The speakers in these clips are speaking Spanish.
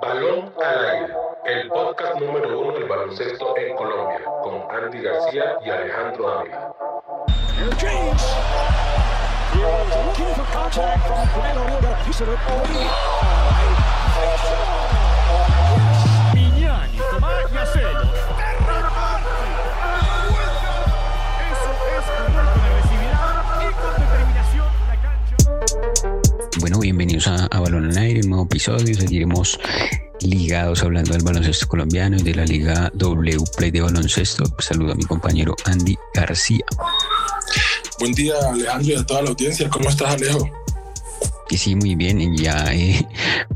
Balón al aire, el podcast número uno del baloncesto en Colombia, con Andy García y Alejandro Ávila. Bueno, bienvenidos a, a Balón al Aire, un nuevo episodio. Seguiremos ligados hablando del baloncesto colombiano y de la Liga W Play de baloncesto. Saludo a mi compañero Andy García. Buen día, Alejandro, y a toda la audiencia. ¿Cómo estás, Alejo? Y sí, muy bien, ya eh,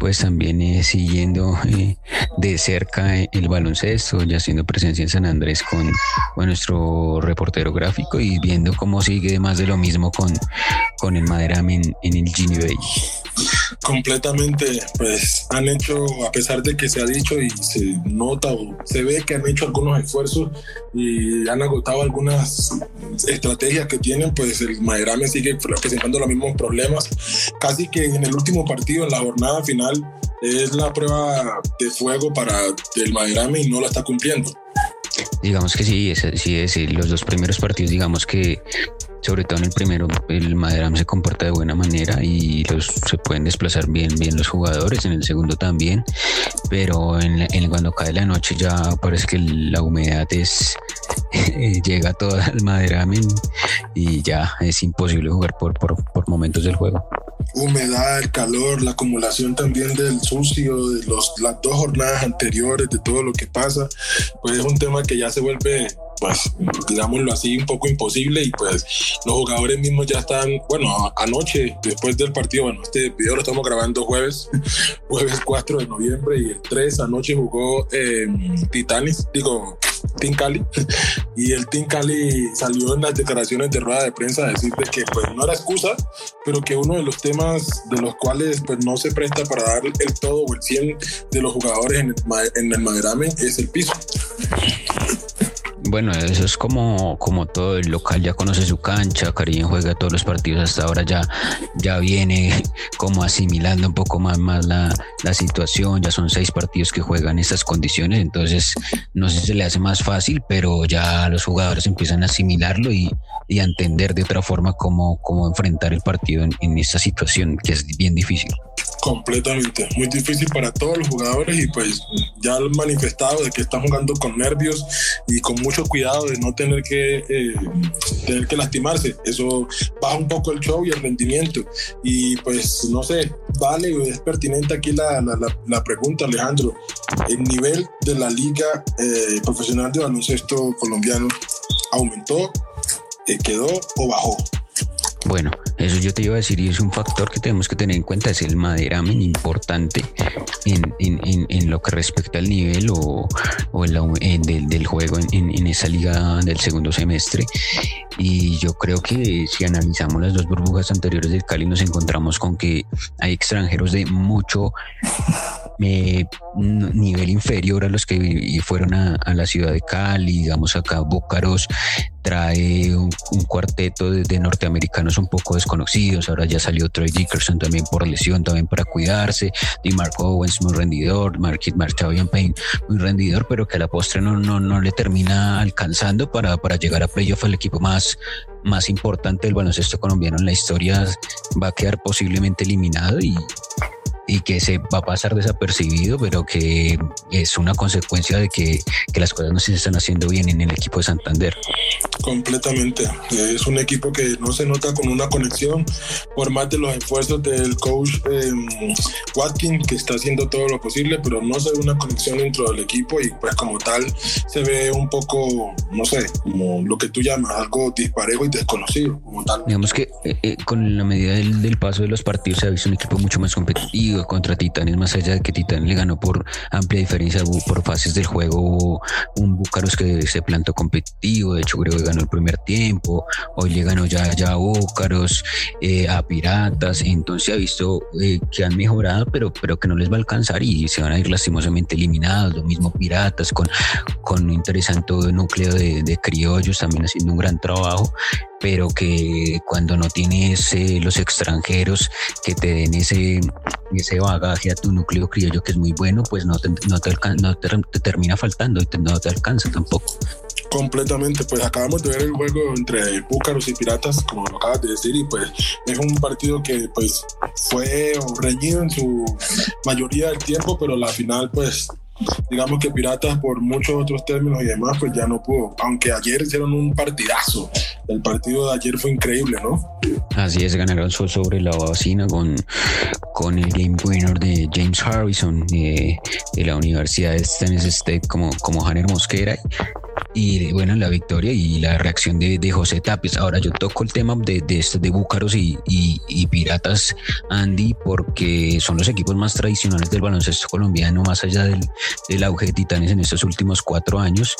pues también eh, siguiendo eh, de cerca el baloncesto, ya haciendo presencia en San Andrés con, nuestro reportero gráfico y viendo cómo sigue más de lo mismo con, con el Maderame en, en el Gini Bay. Completamente, pues han hecho, a pesar de que se ha dicho y se nota o se ve que han hecho algunos esfuerzos y han agotado algunas estrategias que tienen, pues el Maderame sigue presentando los mismos problemas. Casi que en el último partido, en la jornada final, es la prueba de fuego para el Maderame y no la está cumpliendo. Digamos que sí, es, sí es, los dos primeros partidos, digamos que sobre todo en el primero, el Maderam se comporta de buena manera y los, se pueden desplazar bien, bien los jugadores, en el segundo también, pero en, en cuando cae la noche ya parece que la humedad es llega toda al Maderam y ya es imposible jugar por, por, por momentos del juego humedad, el calor, la acumulación también del sucio, de los, las dos jornadas anteriores, de todo lo que pasa, pues es un tema que ya se vuelve, pues, digámoslo así, un poco imposible y pues los jugadores mismos ya están, bueno, anoche, después del partido, bueno, este video lo estamos grabando jueves, jueves 4 de noviembre y el 3 anoche jugó eh, Titanis, digo, Team Cali y el Team Cali salió en las declaraciones de rueda de prensa a decir de que pues no era excusa, pero que uno de los temas de los cuales pues no se presta para dar el todo o el 100 de los jugadores en el, en el Maderame es el piso. Bueno, eso es como, como todo el local ya conoce su cancha, Karim juega todos los partidos hasta ahora ya, ya viene como asimilando un poco más, más la, la situación, ya son seis partidos que juegan estas condiciones, entonces no sé si se le hace más fácil, pero ya los jugadores empiezan a asimilarlo y, y a entender de otra forma cómo, cómo enfrentar el partido en, en esta situación que es bien difícil. Completamente, muy difícil para todos los jugadores y pues ya han manifestado de que están jugando con nervios y con mucho cuidado de no tener que eh, tener que lastimarse. Eso baja un poco el show y el rendimiento. Y pues no sé, vale, es pertinente aquí la, la, pregunta, Alejandro. El nivel de la liga eh, profesional de baloncesto colombiano aumentó, eh, quedó o bajó. Bueno, eso yo te iba a decir y es un factor que tenemos que tener en cuenta, es el maderamen importante en, en, en, en lo que respecta al nivel o, o el, del, del, juego en, esa liga del segundo semestre. Y yo creo que si analizamos las dos burbujas anteriores del Cali nos encontramos con que hay extranjeros de mucho eh, nivel inferior a los que fueron a, la ciudad de Cali, digamos acá Búcaros trae un, cuarteto de, norteamericanos un poco desconocidos, ahora ya salió Troy Dickerson también por lesión, también para cuidarse, y Marco Owens muy rendidor, Marquis Marchavian Payne muy rendidor, pero que a la postre no, no, no le termina alcanzando para, para llegar a playoff al equipo más, más importante del baloncesto colombiano en la historia, va a quedar posiblemente eliminado y y que se va a pasar desapercibido, pero que es una consecuencia de que, que, las cosas no se están haciendo bien en el equipo de Santander. Completamente. Es un equipo que no se nota con una conexión, por más de los esfuerzos del coach eh, Watkins, que está haciendo todo lo posible, pero no se ve una conexión dentro del equipo y pues como tal se ve un poco, no sé, como lo que tú llamas, algo disparejo y desconocido, como tal. Digamos que eh, eh, con la medida del, del paso de los partidos se ha visto un equipo mucho más competitivo contra Titanes, más allá de que Titanes le ganó por amplia diferencia por fases del juego, un Búcaros que se plantó competitivo, de hecho creo que ganó el primer tiempo, hoy le ganó ya, ya a Búcaros, eh, a Piratas, entonces ha visto eh, que han mejorado, pero, pero que no les va a alcanzar y se van a ir lastimosamente eliminados, lo mismo Piratas con, con un interesante núcleo de, de criollos también haciendo un gran trabajo, pero que cuando no tienes eh, los extranjeros que te den ese ese bagaje a tu núcleo criollo que es muy bueno, pues no te, no te, no te, termina faltando y no te alcanza tampoco. Completamente, pues acabamos de ver el juego entre Búcaros y Piratas, como lo acabas de decir, y pues es un partido que pues fue reñido en su mayoría del tiempo, pero la final pues digamos que Piratas por muchos otros términos y demás, pues ya no pudo. Aunque ayer hicieron un partidazo. El partido de ayer fue increíble, ¿no? Así es, ganaron sobre la bocina con, con el game winner de James Harrison de, de la Universidad de Tennessee State como, como Hanner Mosquera y bueno, la victoria y la reacción de, de José Tapes. Ahora yo toco el tema de, de, de Búcaros y, y, Piratas, Andy, porque son los equipos más tradicionales del baloncesto colombiano, más allá del, del auge de Titanes en estos últimos cuatro años.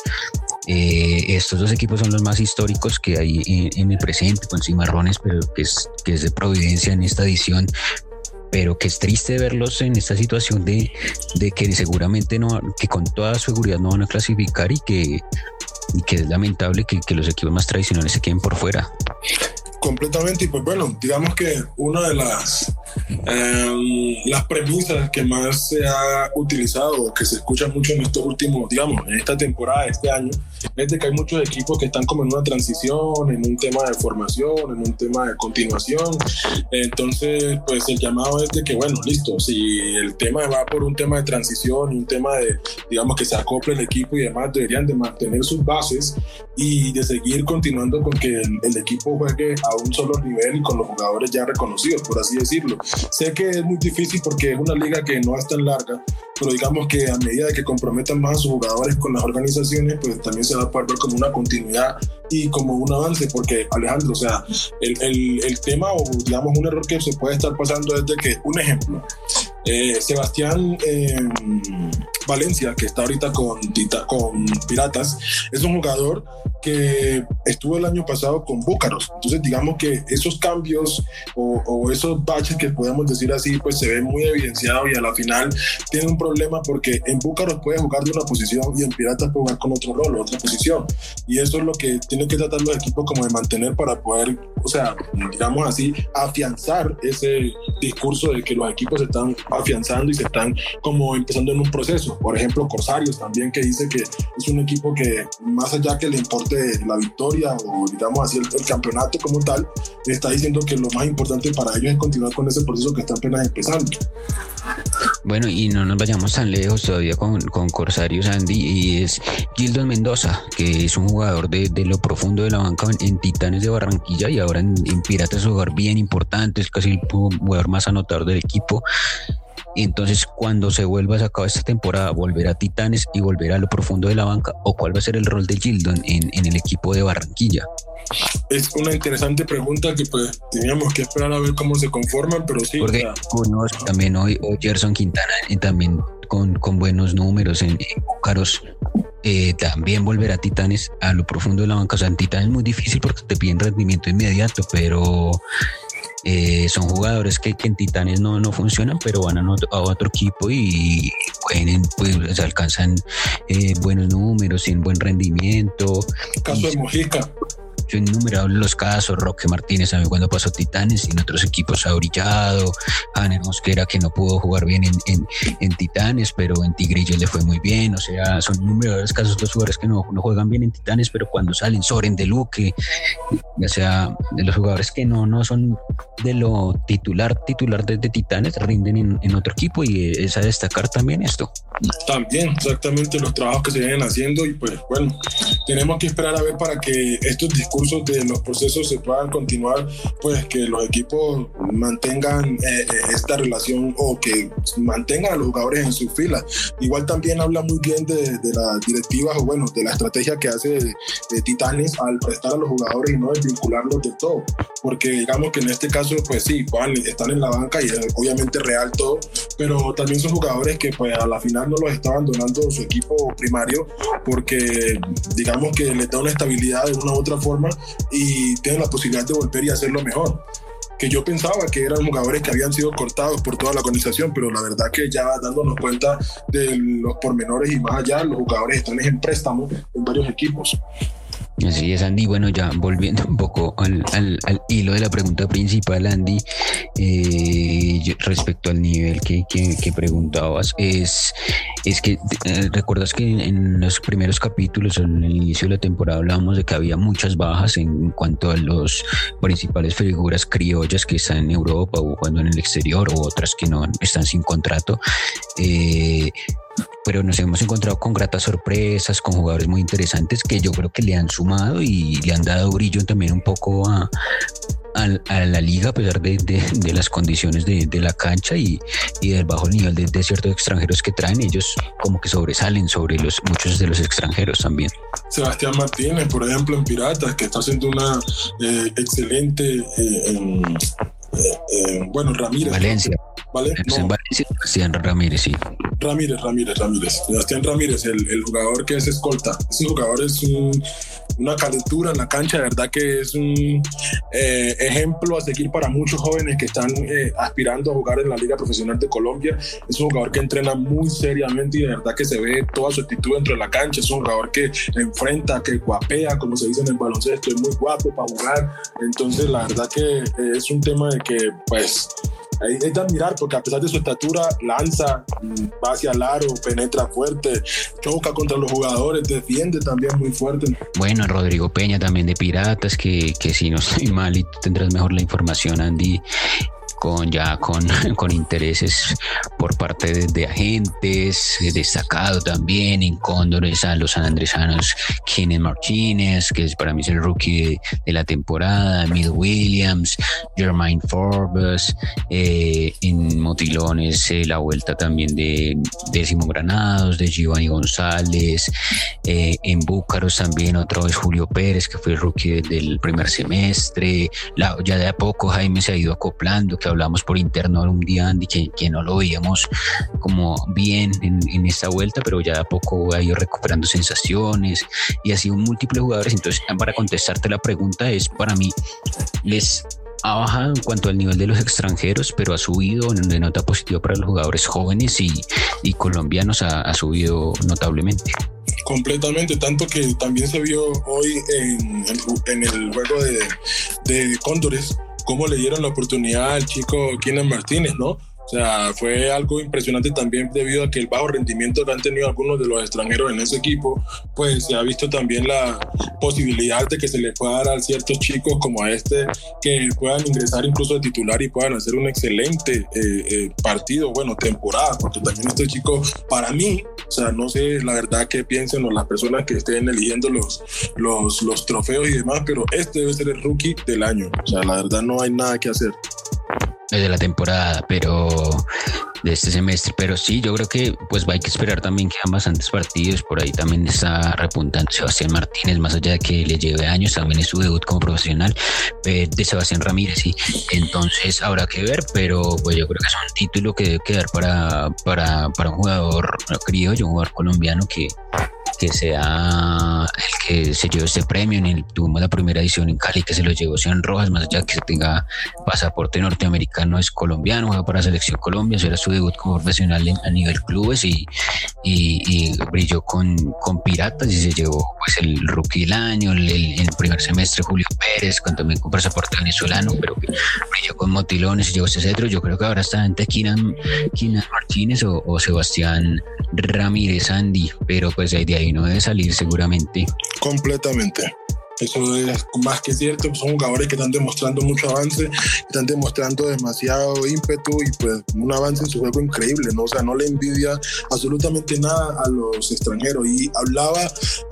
Eh, estos dos equipos son los más históricos que hay en, el presente, con Cimarrones, pero que es, que es de Providencia en esta edición, pero que es triste verlos en esta situación de, de, que seguramente no, que con toda seguridad no van a clasificar y que y que es lamentable que, que los equipos más tradicionales se queden por fuera. Completamente, y pues bueno, digamos que una de las, em, las premisas que más se ha utilizado, que se escucha mucho en estos últimos, digamos, en esta temporada, este año, es de que hay muchos equipos que están como en una transición, en un tema de formación, en un tema de continuación. Entonces, pues el llamado es de que, bueno, listo, si el tema va por un tema de transición un tema de, digamos, que se acople el equipo y demás, deberían de mantener sus bases y de seguir continuando con que el, el equipo juegue a un solo nivel con los jugadores ya reconocidos, por así decirlo. Sé que es muy difícil porque es una liga que no es tan larga, pero digamos que a medida de que comprometan más a sus jugadores con las organizaciones, pues también se va a poder ver como una continuidad y como un avance, porque Alejandro, o sea, el, el, el tema o digamos un error que se puede estar pasando es de que, un ejemplo, eh, Sebastián eh, Valencia, que está ahorita con, con Piratas, es un jugador que estuvo el año pasado con Búcaros. Entonces, digamos que esos cambios o, esos baches que podemos decir así, pues se ven muy evidenciados y a la final tiene un problema porque en Búcaros puede jugar de una posición y en Piratas puede jugar con otro rol, otra posición. Y eso es lo que tienen que tratar los equipos como de mantener para poder, o sea, digamos así, afianzar ese discurso de que los equipos están afianzando y se están como empezando en un proceso. Por ejemplo, Corsarios también que dice que es un equipo que más allá que le importe la victoria o digamos así el, campeonato como tal, está diciendo que lo más importante para ellos es continuar con ese proceso que está apenas empezando. Bueno, y no nos vayamos tan lejos todavía con, con Corsarios Andy, y es Gildon Mendoza, que es un jugador de, de lo profundo de la banca en, Titanes de Barranquilla y ahora en, en Piratas jugador bien importante, es casi el jugador más anotador del equipo. Entonces, cuando se vuelva a sacar esta temporada, volverá a Titanes y volverá a lo profundo de la banca, o cuál va a ser el rol de Gildon en, en el equipo de Barranquilla. Es una interesante pregunta que pues teníamos que esperar a ver cómo se conforman, pero sí. Porque también hoy, Gerson Quintana y también con, con, buenos números en, Búcaros, eh, también volverá a Titanes a lo profundo de la banca. O sea, en Titanes es muy difícil porque te piden rendimiento inmediato, pero eh, son jugadores que, en Titanes no, no funcionan, pero van a, otro, equipo y pueden, pues, alcanzan eh, buenos números, tienen buen rendimiento. caso de Mojica innumerables los casos, Roque Martínez cuando pasó Titanes y en otros equipos ha brillado, Aner Mosquera que no pudo jugar bien en, en, Titanes, pero en Tigrillo le fue muy bien, o sea, son innumerables casos los jugadores que no, no juegan bien en Titanes, pero cuando salen, Soren de Luque, o sea, de los jugadores que no, no son de lo titular, titular de, Titanes, rinden en, en, otro equipo y es a destacar también esto. También, exactamente los trabajos que se vienen haciendo y pues bueno, tenemos que esperar a ver para que estos discursos de los procesos se puedan continuar, pues que los equipos mantengan eh, eh, esta relación o que mantengan a los jugadores en sus filas. Igual también habla muy bien de, de las directivas o bueno, de la estrategia que hace de, Titanes al prestar a los jugadores y no desvincularlos de todo. Porque digamos que en este caso, pues sí, están en la banca y es obviamente real todo, pero también son jugadores que pues a la final no los está abandonando su equipo primario porque digamos que les da una estabilidad de una u otra forma y tienen la posibilidad de volver y hacerlo mejor. Que yo pensaba que eran jugadores que habían sido cortados por toda la organización, pero la verdad que ya dándonos cuenta de los pormenores y más allá, los jugadores están en préstamo en varios equipos. Así es, Andy. Bueno, ya volviendo un poco al, al, hilo de la pregunta principal, Andy, eh, respecto al nivel que, que, que, preguntabas, es, es que eh, recuerdas que en, los primeros capítulos, en el inicio de la temporada, hablábamos de que había muchas bajas en cuanto a los principales figuras criollas que están en Europa o jugando en el exterior o otras que no están sin contrato. Eh, pero nos hemos encontrado con gratas sorpresas, con jugadores muy interesantes que yo creo que le han sumado y le han dado brillo también un poco a, la liga a pesar de, las condiciones de, la cancha y, del bajo nivel de, ciertos extranjeros que traen, ellos como que sobresalen sobre muchos de los extranjeros también. Sebastián Martínez, por ejemplo, en Piratas, que está haciendo una eh, excelente... Eh, en, eh, bueno, Ramírez. Valencia. ¿Vale? No. En Valencia, Sebastián Ramírez, sí. Ramírez, Ramírez, Ramírez. Sebastián Ramírez, el, el, jugador que es escolta. Ese jugador es un, una calentura en la cancha, de verdad que es un eh, ejemplo a seguir para muchos jóvenes que están eh, aspirando a jugar en la Liga Profesional de Colombia. Es un jugador que entrena muy seriamente y de verdad que se ve toda su actitud dentro de la cancha. Es un jugador que enfrenta, que guapea, como se dice en el baloncesto, es muy guapo para jugar. Entonces, la verdad que eh, es un tema de que, pues, es de admirar porque a pesar de su estatura lanza, va hacia el aro, penetra fuerte, choca contra los jugadores, defiende también muy fuerte. Bueno, Rodrigo Peña también de Piratas, que, que si no estoy mal y tendrás mejor la información, Andy, con ya con, con intereses por parte de, agentes, destacado también en Cóndores a los sanandresanos Kenneth Martínez, que es para mí es el rookie de, la temporada, Mil Williams, Jermaine Forbes, eh, en Motilones eh, la vuelta también de Décimo Granados, de Giovanni González, eh, en Búcaros también otra vez Julio Pérez, que fue el rookie del primer semestre, ya de a poco Jaime se ha ido acoplando, hablamos por interno un día, Andy, que, que no lo veíamos como bien en, en, esta vuelta, pero ya a poco ha ido recuperando sensaciones y así un múltiple jugadores. Entonces, para contestarte la pregunta es, para mí, les ha bajado en cuanto al nivel de los extranjeros, pero ha subido de nota positiva para los jugadores jóvenes y, y colombianos ha, ha subido notablemente completamente, tanto que también se vio hoy en, en el juego de, de Cóndores, cómo le dieron la oportunidad al chico Keenan Martínez, ¿no? O sea, fue algo impresionante también debido a que el bajo rendimiento que han tenido algunos de los extranjeros en ese equipo, pues se ha visto también la posibilidad de que se le pueda dar a ciertos chicos como a este que puedan ingresar incluso de titular y puedan hacer un excelente eh, eh, partido, bueno, temporada, porque también este chico, para mí, o sea, no sé la verdad que piensen las personas que estén eligiendo los, los, los trofeos y demás, pero este debe ser el rookie del año. O sea, la verdad no hay nada que hacer de la temporada, pero de este semestre. Pero sí, yo creo que pues hay que esperar también que hagan bastantes partidos. Por ahí también está repuntando Sebastián Martínez, más allá de que le lleve años, también es su debut como profesional eh, de Sebastián Ramírez. Y entonces habrá que ver, pero pues yo creo que es un título que debe quedar para, para, para un jugador criollo, un jugador colombiano que, que sea el que se llevó este premio. En el, tuvimos la primera edición en Cali que se lo llevó Sean Rojas, más allá que tenga pasaporte norteamericano, es colombiano, juega para selección Colombia, será su debut como profesional en, a nivel clubes y, y, brilló con, con Piratas y se llevó pues el rookie del año, el, el, primer semestre Julio Pérez, con, también con pasaporte venezolano, pero brilló con Motilones y llevó ese cetro. Yo creo que ahora está entre Kinan, Kinan Martínez o, o Sebastián Ramírez Andy, pero pues de ahí no debe salir seguramente. Completamente. Eso es más que cierto, son jugadores que están demostrando mucho avance, están demostrando demasiado ímpetu y pues un avance en su juego increíble, ¿no? O sea, no le envidia absolutamente nada a los extranjeros. Y hablaba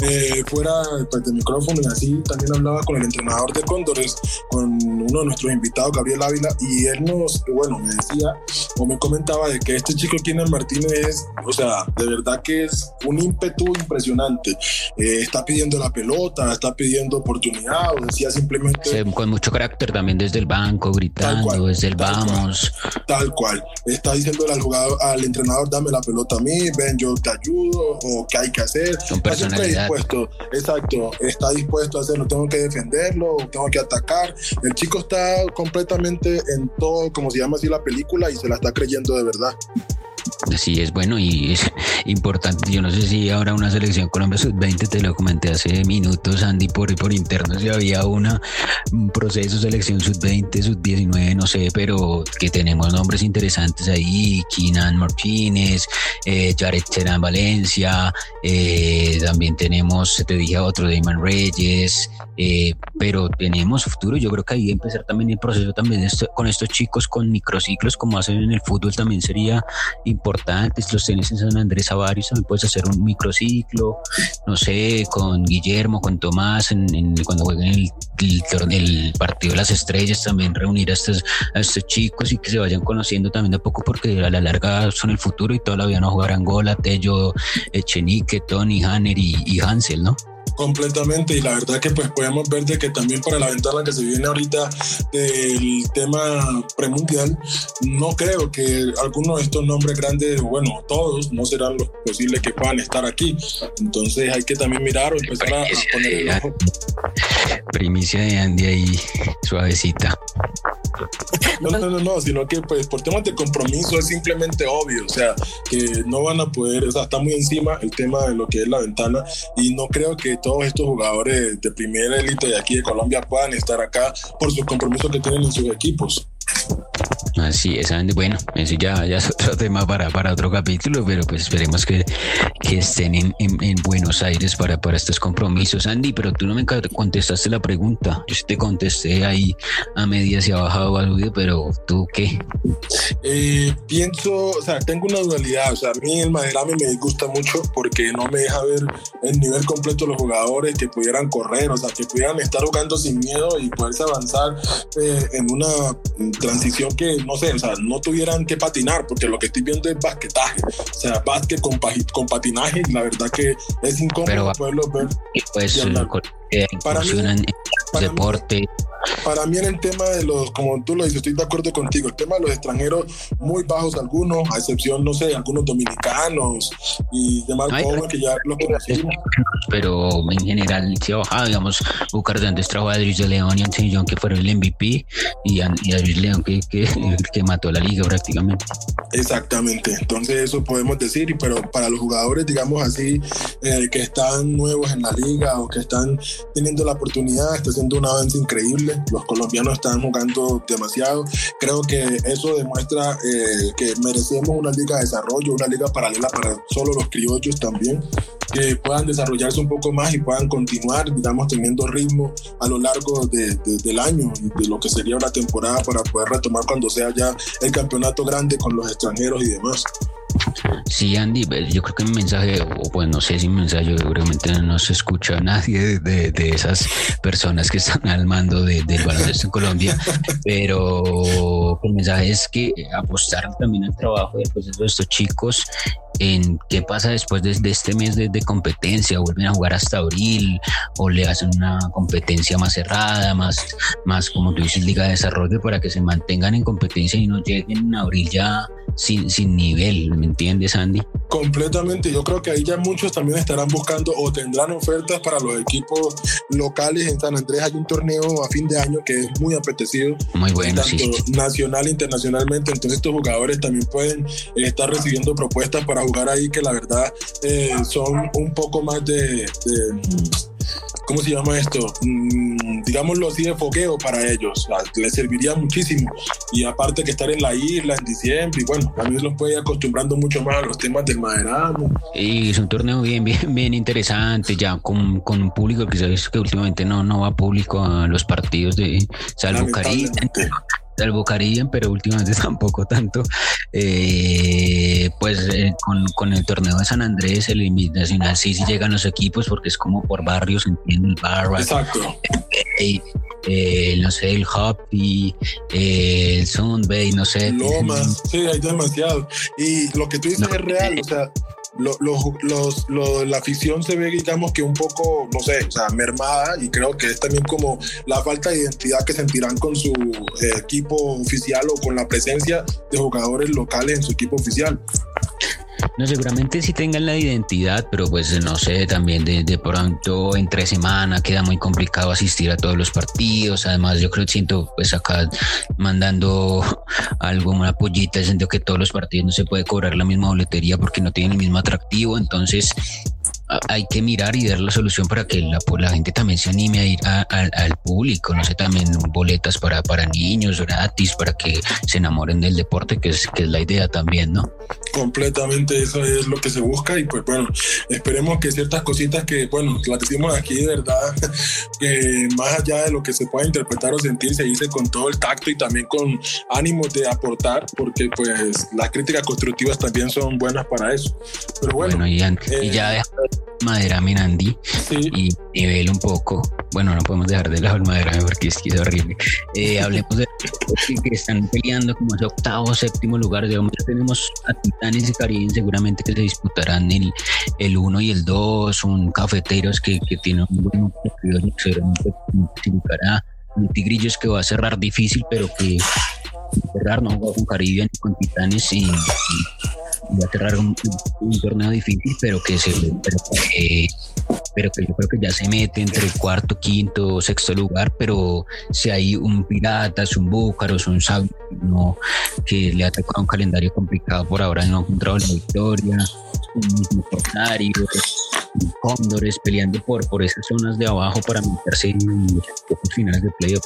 eh, fuera pues, micrófono y así también hablaba con el entrenador de Cóndores, con uno de nuestros invitados, Gabriel Ávila, y él nos, bueno, me decía o me comentaba de que este chico Keenan Martínez es, o sea, de verdad que es un ímpetu impresionante. Eh, está pidiendo la pelota, está pidiendo oportunidad o decía simplemente... Con mucho carácter también desde el banco, gritando, cual, desde el vamos. Cual, tal cual. Está diciéndole al jugador, al entrenador, dame la pelota a mí, ven, yo te ayudo, o qué hay que hacer. Con personalidad. Está dispuesto, exacto, está dispuesto a hacerlo, tengo que defenderlo, tengo que atacar. El chico está completamente en todo, como se llama así la película, y se la está creyendo de verdad. Sí, es bueno y es importante. Yo no sé si habrá una selección Colombia Sub-20, te lo comenté hace minutos, Andy, por, por interno, si había una, un proceso selección Sub-20, Sub-19, no sé, pero que tenemos nombres interesantes ahí, Kinan Martínez, eh, Jared Terán Valencia, eh, también tenemos, te dije otro, Damon Reyes, eh, pero tenemos futuro. Yo creo que ahí empezar también el proceso también con estos chicos con microciclos, como hacen en el fútbol, también sería importante importantes, los tenés en San Andrés a varios, también puedes hacer un microciclo, no sé, con Guillermo, con Tomás, en, cuando jueguen el, el, partido de las estrellas, también reunir a estos, a estos chicos y que se vayan conociendo también de poco, porque a la larga son el futuro y toda la vida no jugar Angola, Tello, Echenique, Tony, Hanner y Hansel, ¿no? Completamente y la verdad que pues podemos ver de que también para la ventana que se viene ahorita del tema premundial no creo que algunos de estos nombres grandes bueno todos no serán los posibles que puedan estar aquí. Entonces hay que también mirar o empezar a, poner el ojo primicia de Andy ahí suavecita no, no, no, no, sino que pues por temas de compromiso es simplemente obvio, o sea, que no van a poder, o sea, está muy encima el tema de lo que es la ventana y no creo que todos estos jugadores de primera élite de aquí de Colombia puedan estar acá por sus compromisos que tienen en sus equipos. Así es, Andy. Bueno, eso ya, ya es otro tema para, para otro capítulo, pero pues esperemos que, que estén en, en, Buenos Aires para, para estos compromisos, Andy. Pero tú no me contestaste la pregunta. Yo sí te contesté ahí a medias y ha bajado al video, pero tú qué? Eh, pienso, o sea, tengo una dualidad. O sea, a mí el Maderame me gusta mucho porque no me deja ver el nivel completo de los jugadores que pudieran correr, o sea, que pudieran estar jugando sin miedo y poderse avanzar eh, en una transición que no sé, o sea, no tuvieran que patinar, porque lo que estoy viendo es basquetaje, o sea, básquet con, con patinaje, la verdad que es incómodo poderlo ver. Pues, eh, para mí, deporte. Para mí en el tema de los, como tú lo dices, estoy de acuerdo contigo, el tema de los extranjeros muy bajos algunos, a excepción, no sé, algunos dominicanos y demás que ya los conocimos. Pero en general se ha bajado, digamos, Bucar de antes trajo a Adris de León y Anthony John que fueron el MVP y, a, y León que, que, que, mató la liga prácticamente. Exactamente, entonces eso podemos decir, pero para los jugadores, digamos así, eh, que están nuevos en la liga o que están teniendo la oportunidad, está haciendo un avance increíble. Los colombianos están jugando demasiado. Creo que eso demuestra eh, que merecemos una liga de desarrollo, una liga paralela para solo los criollos también, que puedan desarrollarse un poco más y puedan continuar, digamos, teniendo ritmo a lo largo del año de lo que sería una temporada para poder retomar cuando sea ya el campeonato grande con los extranjeros y demás. Sí, Andy, yo creo que mi mensaje, o pues no sé si mi mensaje, seguramente no se escucha a nadie de, de, esas personas que están al mando de, del baloncesto en Colombia, pero el mensaje es que apostar también al trabajo proceso de estos chicos en qué pasa después de, este mes de, competencia, vuelven a jugar hasta abril o le hacen una competencia más cerrada, más, más como tú dices, liga de desarrollo para que se mantengan en competencia y no lleguen a abril ya sin, sin nivel, ¿me entiendes, Andy? Completamente, yo creo que ahí ya muchos también estarán buscando o tendrán ofertas para los equipos locales. En San Andrés hay un torneo a fin de año que es muy apetecido. Muy bueno, tanto nacional e internacionalmente. Entonces estos jugadores también pueden estar recibiendo propuestas para jugar ahí que la verdad eh, son un poco más de ¿cómo se llama esto? Mm, digámoslo así de foqueo para ellos. les serviría muchísimo. Y aparte que estar en la isla en diciembre, y bueno, también los puede ir acostumbrando mucho más a los temas del maderano. Y es un torneo bien, bien, bien interesante, ya con, con un público que sabes que últimamente no, no va público a los partidos de Salvo Caribe salvo Caribe, pero últimamente tampoco tanto. Eh, pues eh, con, con, el torneo de San Andrés, el Nacional sí, sí llegan los equipos porque es como por barrios, entiendo, el Barra. Exacto. Eh, no sé, el Hoppy, el Sunbay, no sé. Lomas, sí, hay demasiado. Y lo que tú dices es real, o sea, lo, los, la afición se ve, digamos que un poco, no sé, o sea, mermada y creo que es también como la falta de identidad que sentirán con su eh, equipo oficial o con la presencia de jugadores locales en su equipo oficial. No, seguramente sí tengan la identidad, pero pues no sé, también de, de pronto entre semana queda muy complicado asistir a todos los partidos. Además, yo creo que siento pues acá mandando algo, una pollita, siento que todos los partidos no se puede cobrar la misma boletería porque no tienen el mismo atractivo. Entonces, hay que mirar y dar la solución para que la, la gente también se anime a ir al público, no sé, también boletas para, para niños gratis, para que se enamoren del deporte, que es, que es la idea también, ¿no? Completamente eso es lo que se busca y pues bueno, esperemos que ciertas cositas que, bueno, las decimos aquí de verdad, que más allá de lo que se pueda interpretar o sentir, se dice con todo el tacto y también con ánimos de aportar, porque pues las críticas constructivas también son buenas para eso. Pero bueno, y, ya eh, Madera Minandi y nivel un poco. Bueno, no podemos dejar de lado el Madera porque es que es horrible. Eh, hablemos de que están peleando como ese octavo, séptimo lugar. Digamos, ya tenemos a Titanes y Caribe seguramente que se disputarán el, el 1 y el 2. Un Cafeteros que, que tiene un buen seguramente significará un Tigrillos que va a cerrar difícil, pero que cerrar no con Caribe ni con Titanes y va a cerrar un, torneo difícil, pero que se pero que, yo creo que ya se mete entre el cuarto, quinto, sexto lugar, pero si hay un Piratas, un Búcaros, un Sabio, no, que le ha tocado un calendario complicado por ahora, no ha encontrado la victoria, un Corsario, Cóndores peleando por, por esas zonas de abajo para meterse en los finales de playoff.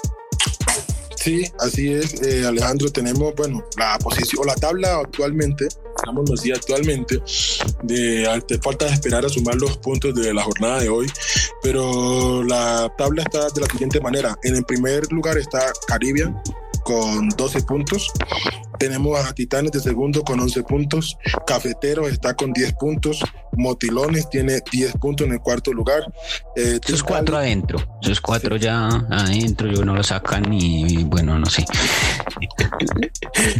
Sí, así es, eh, Alejandro. Tenemos, bueno, la posición o la tabla actualmente, digamos así, actualmente, de te falta esperar a sumar los puntos de la jornada de hoy, pero la tabla está de la siguiente manera. En el primer lugar está Caribbean con 12 puntos. Tenemos a Titanes de segundo con 11 puntos. Cafetero está con 10 puntos. Motilones tiene 10 puntos en el cuarto lugar. Eh, esos cuatro adentro. Esos cuatro ya adentro. Yo no lo sacan y, bueno, no sé.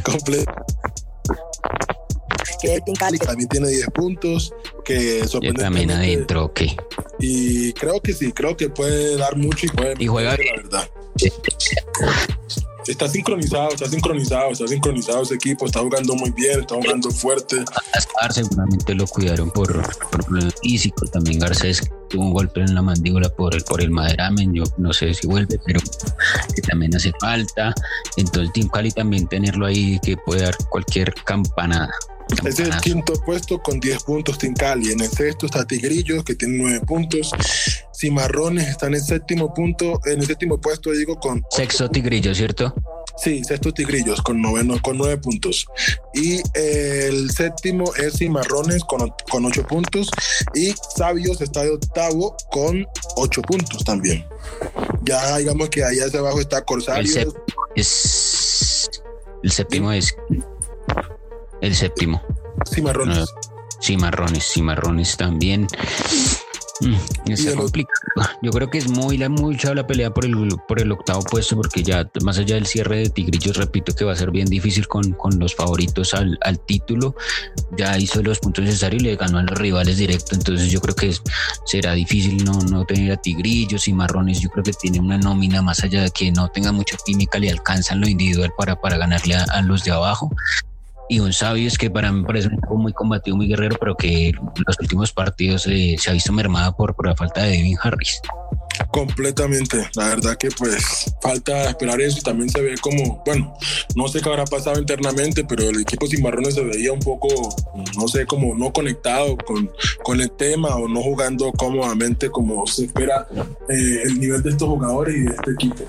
Completo. Que también tiene 10 puntos. Que también adentro, ok. Y creo que sí, creo que puede dar mucho y puede. Y juega la verdad. Está sincronizado, está sincronizado, está sincronizado ese equipo, está jugando muy bien, está jugando fuerte. A seguramente lo cuidaron por, por físico, también Garcés tuvo un golpe en la mandíbula por el, por el maderamen, yo no sé si vuelve, pero que también hace falta. Entonces Team Cali también tenerlo ahí que puede dar cualquier campanada. Es el quinto puesto con 10 puntos Team Cali. En el sexto está Tigrillos, que tiene 9 puntos. Cimarrones está en el séptimo punto, en el séptimo puesto, digo, con. Sexto Tigrillo, ¿cierto? Sí, sexto Tigrillos con, noveno, con nueve puntos. Y el séptimo es Cimarrones con, con ocho puntos. Y Sabios está de octavo con ocho puntos también. Ya digamos que ahí hacia abajo está Corsarios. El, es, el séptimo es el séptimo. Cimarrones. cimarrones, cimarrones también. Mm, está complicado. Yo creo que es muy la mucha la pelea por el por el octavo puesto porque ya más allá del cierre de Tigrillos repito que va a ser bien difícil con, con los favoritos al, al, título. Ya hizo los puntos necesarios y le ganó a los rivales directo. Entonces yo creo que será difícil no, no tener a Tigrillos y Marrones. Yo creo que tiene una nómina más allá de que no tenga mucha química le alcanzan lo individual para, para ganarle a los de abajo y un sabio es que para mí parece un equipo muy combativo, muy guerrero, pero que los últimos partidos eh, se ha visto mermada por, por la falta de Devin Harris. Completamente, la verdad que pues falta esperar eso y también se ve como, bueno, no sé qué habrá pasado internamente, pero el equipo sin marrones se veía un poco, no sé, como no conectado con, con el tema o no jugando cómodamente como se espera eh, el nivel de estos jugadores y de este equipo.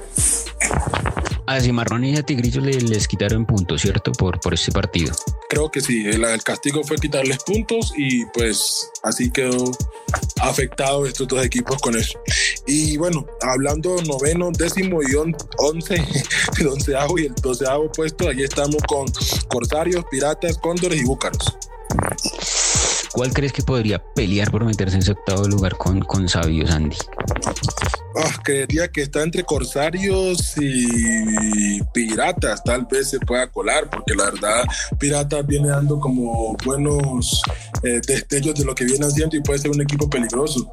A Cimarrones y a Tigrillos les, quitaron puntos, ¿cierto? Por, por este partido. Creo que sí, el, castigo fue quitarles puntos y pues así quedó afectado estos dos equipos con eso. Y bueno, hablando noveno, décimo y once, el onceavo y el doceavo puesto, ahí estamos con Corsarios, Piratas, Cóndores y Búcaros. ¿Cuál crees que podría pelear por meterse en ese octavo lugar con, con Sabios, Andy? Oh, creería que está entre Corsarios y Piratas, tal vez se pueda colar, porque la verdad Piratas viene dando como buenos eh, destellos de lo que viene haciendo y puede ser un equipo peligroso.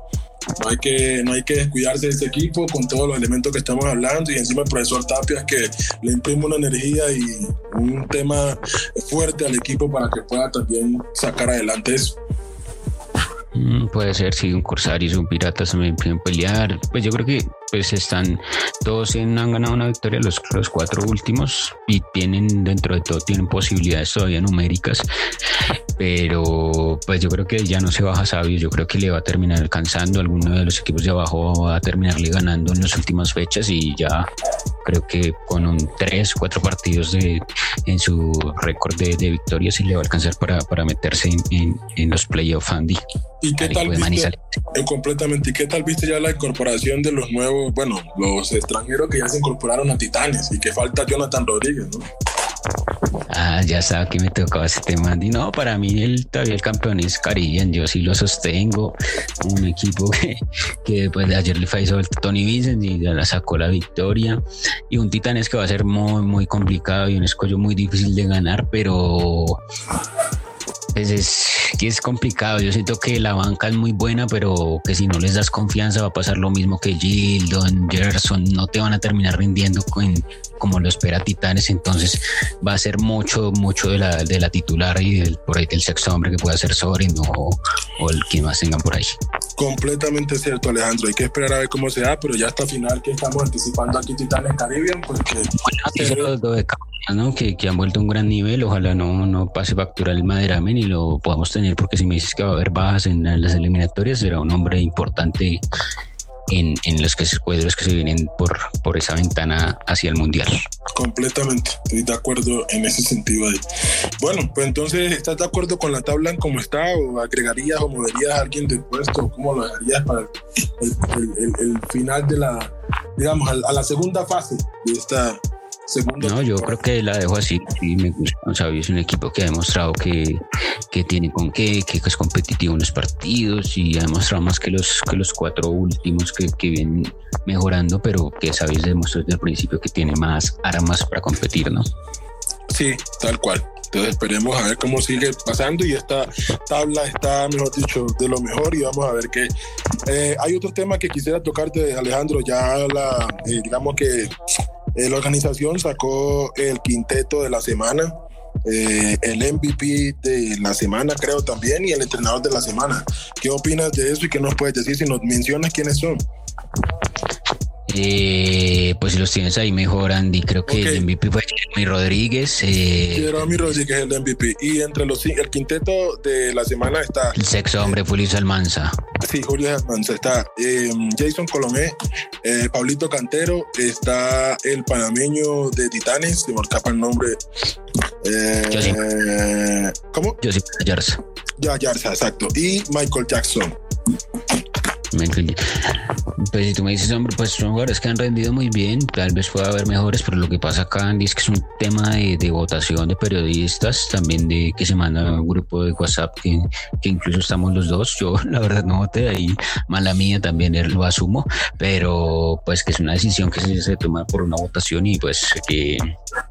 No hay, que, no hay que descuidarse de ese equipo con todos los elementos que estamos hablando y encima el profesor Tapia que le imprime una energía y un tema fuerte al equipo para que pueda también sacar adelante eso. Mm, puede ser, si un Corsarios y un Piratas también pueden pelear. Pues yo creo que pues están, todos han ganado una victoria los, los cuatro últimos y tienen, dentro de todo, tienen posibilidades todavía numéricas. Pero pues yo creo que ya no se baja sabio, yo creo que le va a terminar alcanzando, alguno de los equipos de abajo va a terminarle ganando en las últimas fechas y ya creo que con un 3, 4 partidos de, en su récord de, de victorias y le va a alcanzar para, para meterse en, en, en los playoffs Andy. ¿Y qué tal viste, eh, completamente, ¿y qué tal viste ya la incorporación de los nuevos, bueno, los extranjeros que ya se incorporaron a Titanes y que falta Jonathan Rodríguez, ¿no? Ah, ya sabía que me tocaba ese tema. Y no, para mí el, todavía el campeón es Caribbean. Yo sí lo sostengo. Un equipo que, que después de ayer le falló el Tony Vincent y ya la sacó la victoria. Y un Titanes que va a ser muy, muy complicado y un escollo muy difícil de ganar, pero pues es que es complicado. Yo siento que la banca es muy buena, pero que si no les das confianza va a pasar lo mismo que Gildon, Gerson, no te van a terminar rindiendo con, como lo espera Titanes. Entonces va a ser mucho, mucho de la, de la titular y del, por ahí del sexto hombre que pueda ser Sorin o, o el que más tengan por ahí. Completamente cierto, Alejandro. Hay que esperar a ver cómo se da, pero ya hasta final que estamos anticipando aquí Titanes Caribbean, porque bueno, de ¿no? que, que, han vuelto a un gran nivel. Ojalá no, no pase factura el Maderamen y lo podamos tener, porque si me dices que va a haber bajas en las eliminatorias, será un hombre importante en, en los que se cuadros que se vienen por, por esa ventana hacia el mundial. Completamente, estoy de acuerdo en ese sentido. Ahí. Bueno, pues entonces, ¿estás de acuerdo con la tabla en cómo está? ¿O agregarías o moverías a alguien del puesto? ¿Cómo lo dejarías para el, el, el, el final de la, digamos, a, a la segunda fase de esta, Segundo no, yo creo que la dejo así. Sí, me gusta. O sea, es un equipo que ha demostrado que, que tiene con qué, que es competitivo en los partidos y ha demostrado más que los, que los cuatro últimos que, que vienen mejorando, pero que sabéis demostró desde el principio que tiene más armas para competir, ¿no? Sí, tal cual. Entonces esperemos a ver cómo sigue pasando y esta tabla está, mejor dicho, de lo mejor y vamos a ver qué. Eh, hay otro tema que quisiera tocarte, Alejandro, ya la, eh, digamos que eh, la organización sacó el quinteto de la semana, eh, el MVP de la semana creo también y el entrenador de la semana. ¿Qué opinas de eso y qué nos puedes decir si nos mencionas quiénes son? Eh, pues si los tienes ahí mejor, Andy. Creo que okay. el MVP fue Jeremy Rodríguez. Eh, Jeremy Rodríguez el MVP. Y entre los el quinteto de la semana está. El sexto hombre, Julio Almanza. Sí, Julio Almanza. Está eh, Jason Colomé, eh, Pablito Cantero, está el panameño de Titanes, se me escapa el nombre. Eh, ¿Cómo? Josip Yarza. Ya, Yarza, exacto. Y Michael Jackson. Pues si tú me dices, hombre, pues son jugadores que han rendido muy bien, tal vez pueda haber mejores, pero lo que pasa acá, Andy, es que es un tema de, de votación de periodistas, también de que se manda un grupo de WhatsApp que, que, incluso estamos los dos. Yo, la verdad, no voté ahí, mala mía también lo asumo, pero pues que es una decisión que se, se toma por una votación y pues que,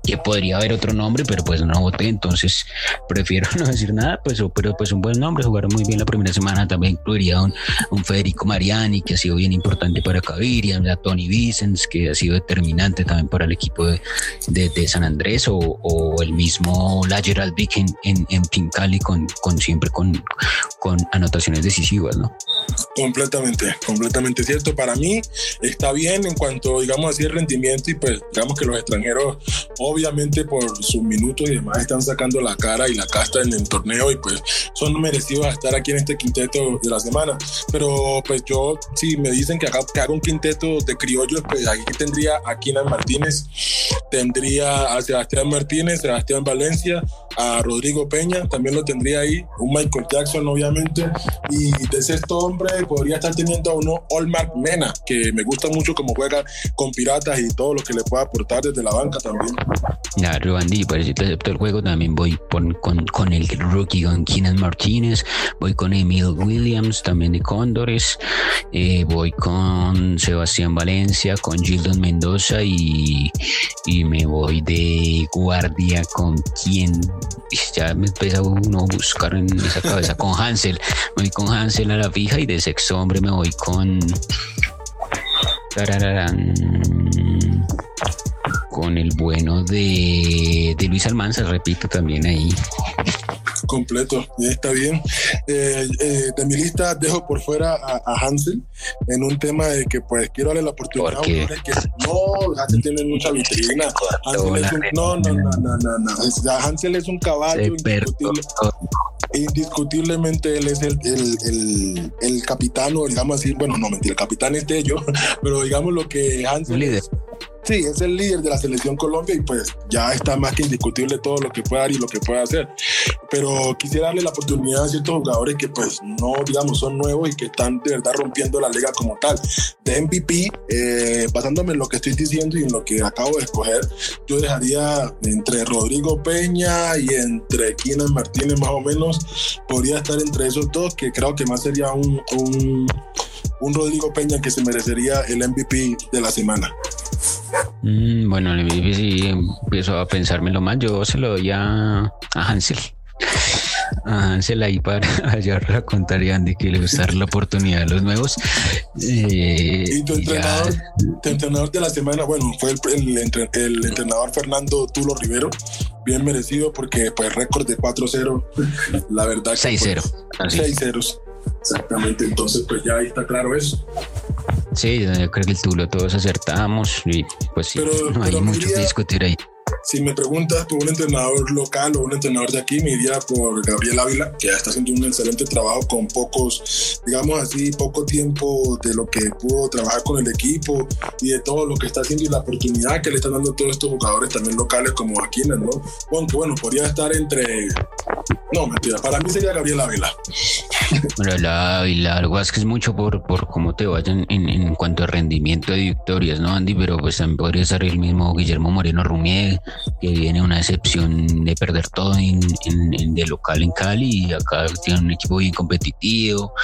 que podría haber otro nombre, pero pues no voté, entonces prefiero no decir nada, pues, pero pues un buen nombre, jugaron muy bien la primera semana, también incluiría un, un Federico Mariani, que ha sido bien importante para Caviria, a Tony Vicens, que ha sido determinante también para el equipo de, San Andrés, o, el mismo La Gerald en, en, con, con siempre con, con anotaciones decisivas, ¿no? Completamente, completamente cierto. Para mí está bien en cuanto, digamos así, el rendimiento y pues digamos que los extranjeros, obviamente por sus minutos y demás, están sacando la cara y la casta en el torneo y pues son merecidos a estar aquí en este quinteto de la semana. Pero pues yo, si me dicen que haga, que haga un quinteto de criollos, pues aquí tendría a Kinan Martínez, tendría a Sebastián Martínez, Sebastián Valencia, a Rodrigo Peña, también lo tendría ahí, un Michael Jackson obviamente, y de sexto hombre podría estar teniendo a uno Olmark Mena, que me gusta mucho cómo juega con Piratas y todo lo que le puede aportar desde la banca también. Claro, Andy, por si te acepto el juego, también voy con, con, con el rookie, con Keenan Martínez, voy con Emil Williams, también de Cóndores, eh, voy con Sebastián Valencia, con Gildon Mendoza y, y me voy de guardia con quien ya me empieza uno a buscar en esa cabeza con Hansel, me voy con Hansel a la fija y de sexto hombre me voy con con el bueno de, de Luis Almanza, repito también ahí. Completo, está bien. Eh, eh, de mi lista dejo por fuera a, a, Hansel en un tema de que pues quiero darle la oportunidad a que no, Hansel tiene mucha vitrina. Hansel es un, no, no, no, no, no, no. Hansel es un caballo indiscutible, indiscutiblemente él es el, el, el, el, capitán o digamos así, bueno, no mentira, el capitán es de yo, pero digamos lo que Hansel líder. Sí, es el líder de la selección Colombia y pues ya está más que indiscutible todo lo que puede dar y lo que puede hacer. Pero quisiera darle la oportunidad a ciertos jugadores que pues no, digamos, son nuevos y que están de verdad rompiendo la liga como tal. De MVP, eh, basándome en lo que estoy diciendo y en lo que acabo de escoger, yo dejaría entre Rodrigo Peña y entre Keenan Martínez más o menos, podría estar entre esos dos, que creo que más sería un Rodrigo Peña que se merecería el MVP de la semana. Mm, bueno, si empiezo a pensármelo más, yo se lo doy a, a Hansel. A Hansel ahí para allá la contaría Andy que le gusta la oportunidad de los nuevos. Eh, y tu entrenador, tu entrenador, de la semana, bueno, fue el, el, el entrenador Fernando Tulo Rivero, bien merecido porque pues récord de 4-0, la verdad. 6-0. Pues, 6-0. Exactamente, entonces pues ya ahí está claro eso. Sí, yo creo que el Tulo todos acertamos y pues sí, pero, no hay mucho que discutir ahí. Si me preguntas por un entrenador local o un entrenador de aquí, me iría por Gabriel Ávila, que ya está haciendo un excelente trabajo con pocos, digamos así, poco tiempo de lo que pudo trabajar con el equipo y de todo lo que está haciendo y la oportunidad que le están dando todos estos jugadores también locales como Aquina, ¿no? Aunque bueno, podría estar entre... No, mentira, para mí sería Gabriel Ávila. La Ávila, algo es que es mucho por, por cómo te vayan en, en cuanto a rendimiento de victorias, ¿no, Andy? Pero pues también podría ser el mismo Guillermo Moreno Rumier, que viene una excepción de perder todo en, de local en Cali y acá tiene un equipo bien competitivo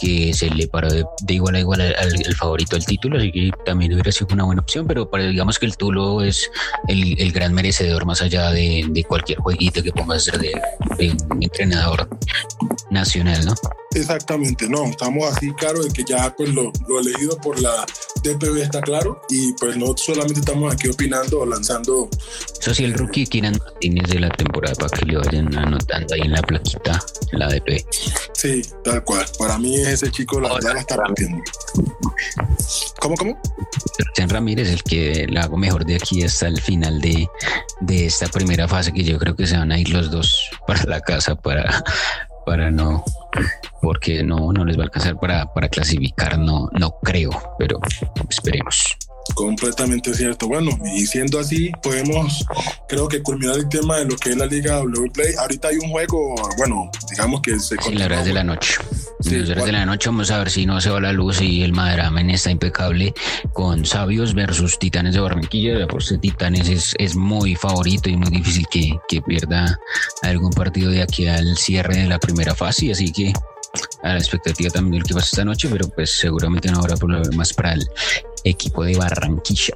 que se le paró de, igual a igual al, favorito al título, así que también hubiera sido una buena opción, pero para, digamos que el Tulo es el, gran merecedor más allá de, cualquier jueguito que pongas de, de entrenador nacional, ¿no? Exactamente, no, estamos así claro de que ya pues lo, lo elegido por la DPB está claro y pues no solamente estamos aquí opinando o lanzando. Eso sí, el rookie Kieran Martínez de la temporada para que le vayan anotando ahí en la plaquita, en la DPB. Sí, tal cual. Para mí ese chico la verdad la está rompiendo. ¿Cómo, cómo? Sebastián Ramírez, el que la hago mejor de aquí hasta el final de, de esta primera fase, que yo creo que se van a ir los dos para la casa para, para no porque no, no les va a alcanzar para, para clasificar, no, no creo, pero esperemos. Completamente cierto. Bueno, y siendo así, podemos, creo que culminar el tema de lo que es la Liga W Play. Ahorita hay un juego, bueno, digamos que se. Sí, las horas de la noche. Sí, las horas de la noche vamos a ver si no se va la luz y el Maderamen está impecable con Sabios versus Titanes de Barranquilla. Por ser Titanes es, es muy favorito y muy difícil que, que pierda algún partido de aquí al cierre de la primera fase. Así que a la expectativa también del que pasa esta noche, pero pues seguramente no habrá problemas para el equipo de Barranquilla.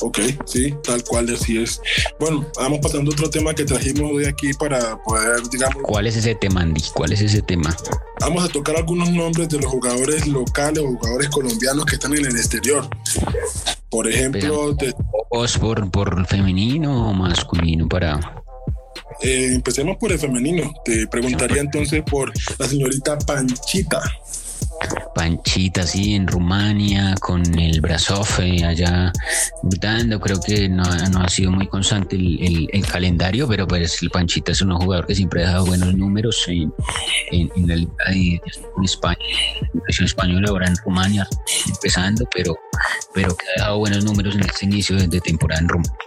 Ok, sí, tal cual así es. Bueno, vamos pasando a otro tema que trajimos hoy aquí para poder, digamos... ¿Cuál es ese tema, Andy? ¿Cuál es ese tema? Vamos a tocar algunos nombres de los jugadores locales o jugadores colombianos que están en el exterior. Por ejemplo... Te... por, por femenino o masculino para eh, empecemos por el femenino. Te preguntaría entonces por la señorita Panchita. Panchita, sí, en Rumania, con el Brasov allá dando, creo que no, ha sido muy constante el, calendario, pero pues el Panchita es un jugador que siempre ha dado buenos números en, en, en la Liga de, España, en española, ahora en Rumania, empezando, pero, pero que ha dado buenos números en este inicio de temporada en Rumania.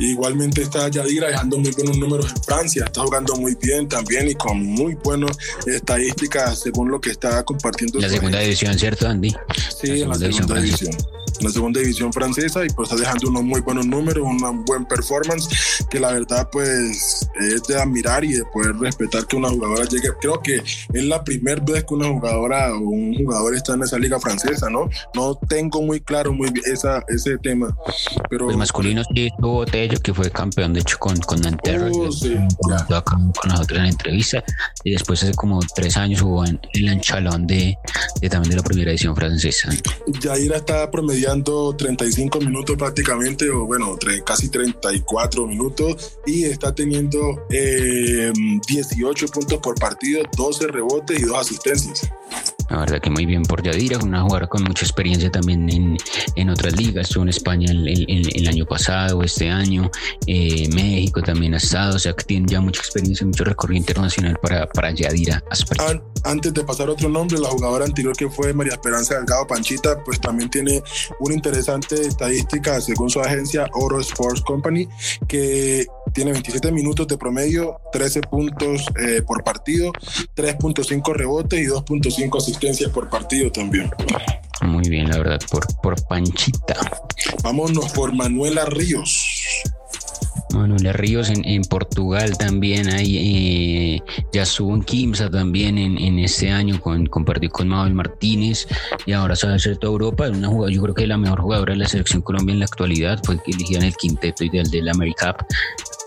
Igualmente está Yadira dejando muy buenos números en Francia, está jugando muy bien también y con muy buenas estadísticas según lo que está compartiendo. La segunda división, ¿cierto, Andy? Sí, en la segunda división. La segunda división francesa y pues está dejando unos muy buenos números, una buen performance que la verdad pues es de admirar y de poder respetar que una jugadora llegue. Creo que es la primera vez que una jugadora o un jugador está en esa liga francesa, ¿no? No tengo muy claro muy esa, ese tema. Pero, el masculino sí tuvo Tello, que fue campeón, de hecho, con, con Nanterre. Oh, sí, con, nosotros en la entrevista. Y después, hace como tres años, jugó en el Anchalón de, de, también de la primera edición francesa. Yaira está promediando 35 minutos prácticamente, o bueno, casi 34 minutos, y está teniendo eh, 18 puntos por partido, 12 rebotes y 2 asistencias. La verdad que muy bien por Yadira, una jugadora con mucha experiencia también en, en otras ligas, estuvo en España el, el, el año pasado, este año, eh, México también ha estado, o sea que tiene ya mucha experiencia, mucho recorrido internacional para, para Yadira An antes de pasar a otro nombre, la jugadora anterior que fue María Esperanza Delgado Panchita, pues también tiene una interesante estadística según su agencia Oro Sports Company, que tiene 27 minutos de promedio, 13 puntos eh, por partido, 3.5 rebotes y 2.5 asistencias por partido también. Muy bien, la verdad, por, por Panchita. Vámonos por Manuela Ríos. Manuela Ríos en, en, Portugal también hay, eh, ya estuvo en Kimsa también en, en este año, con, compartió con Mabel Martínez y ahora se a hacer toda Europa. Una jugadora, yo creo que la mejor jugadora de la selección Colombia en la actualidad fue que eligieron el quinteto ideal del AmeriCup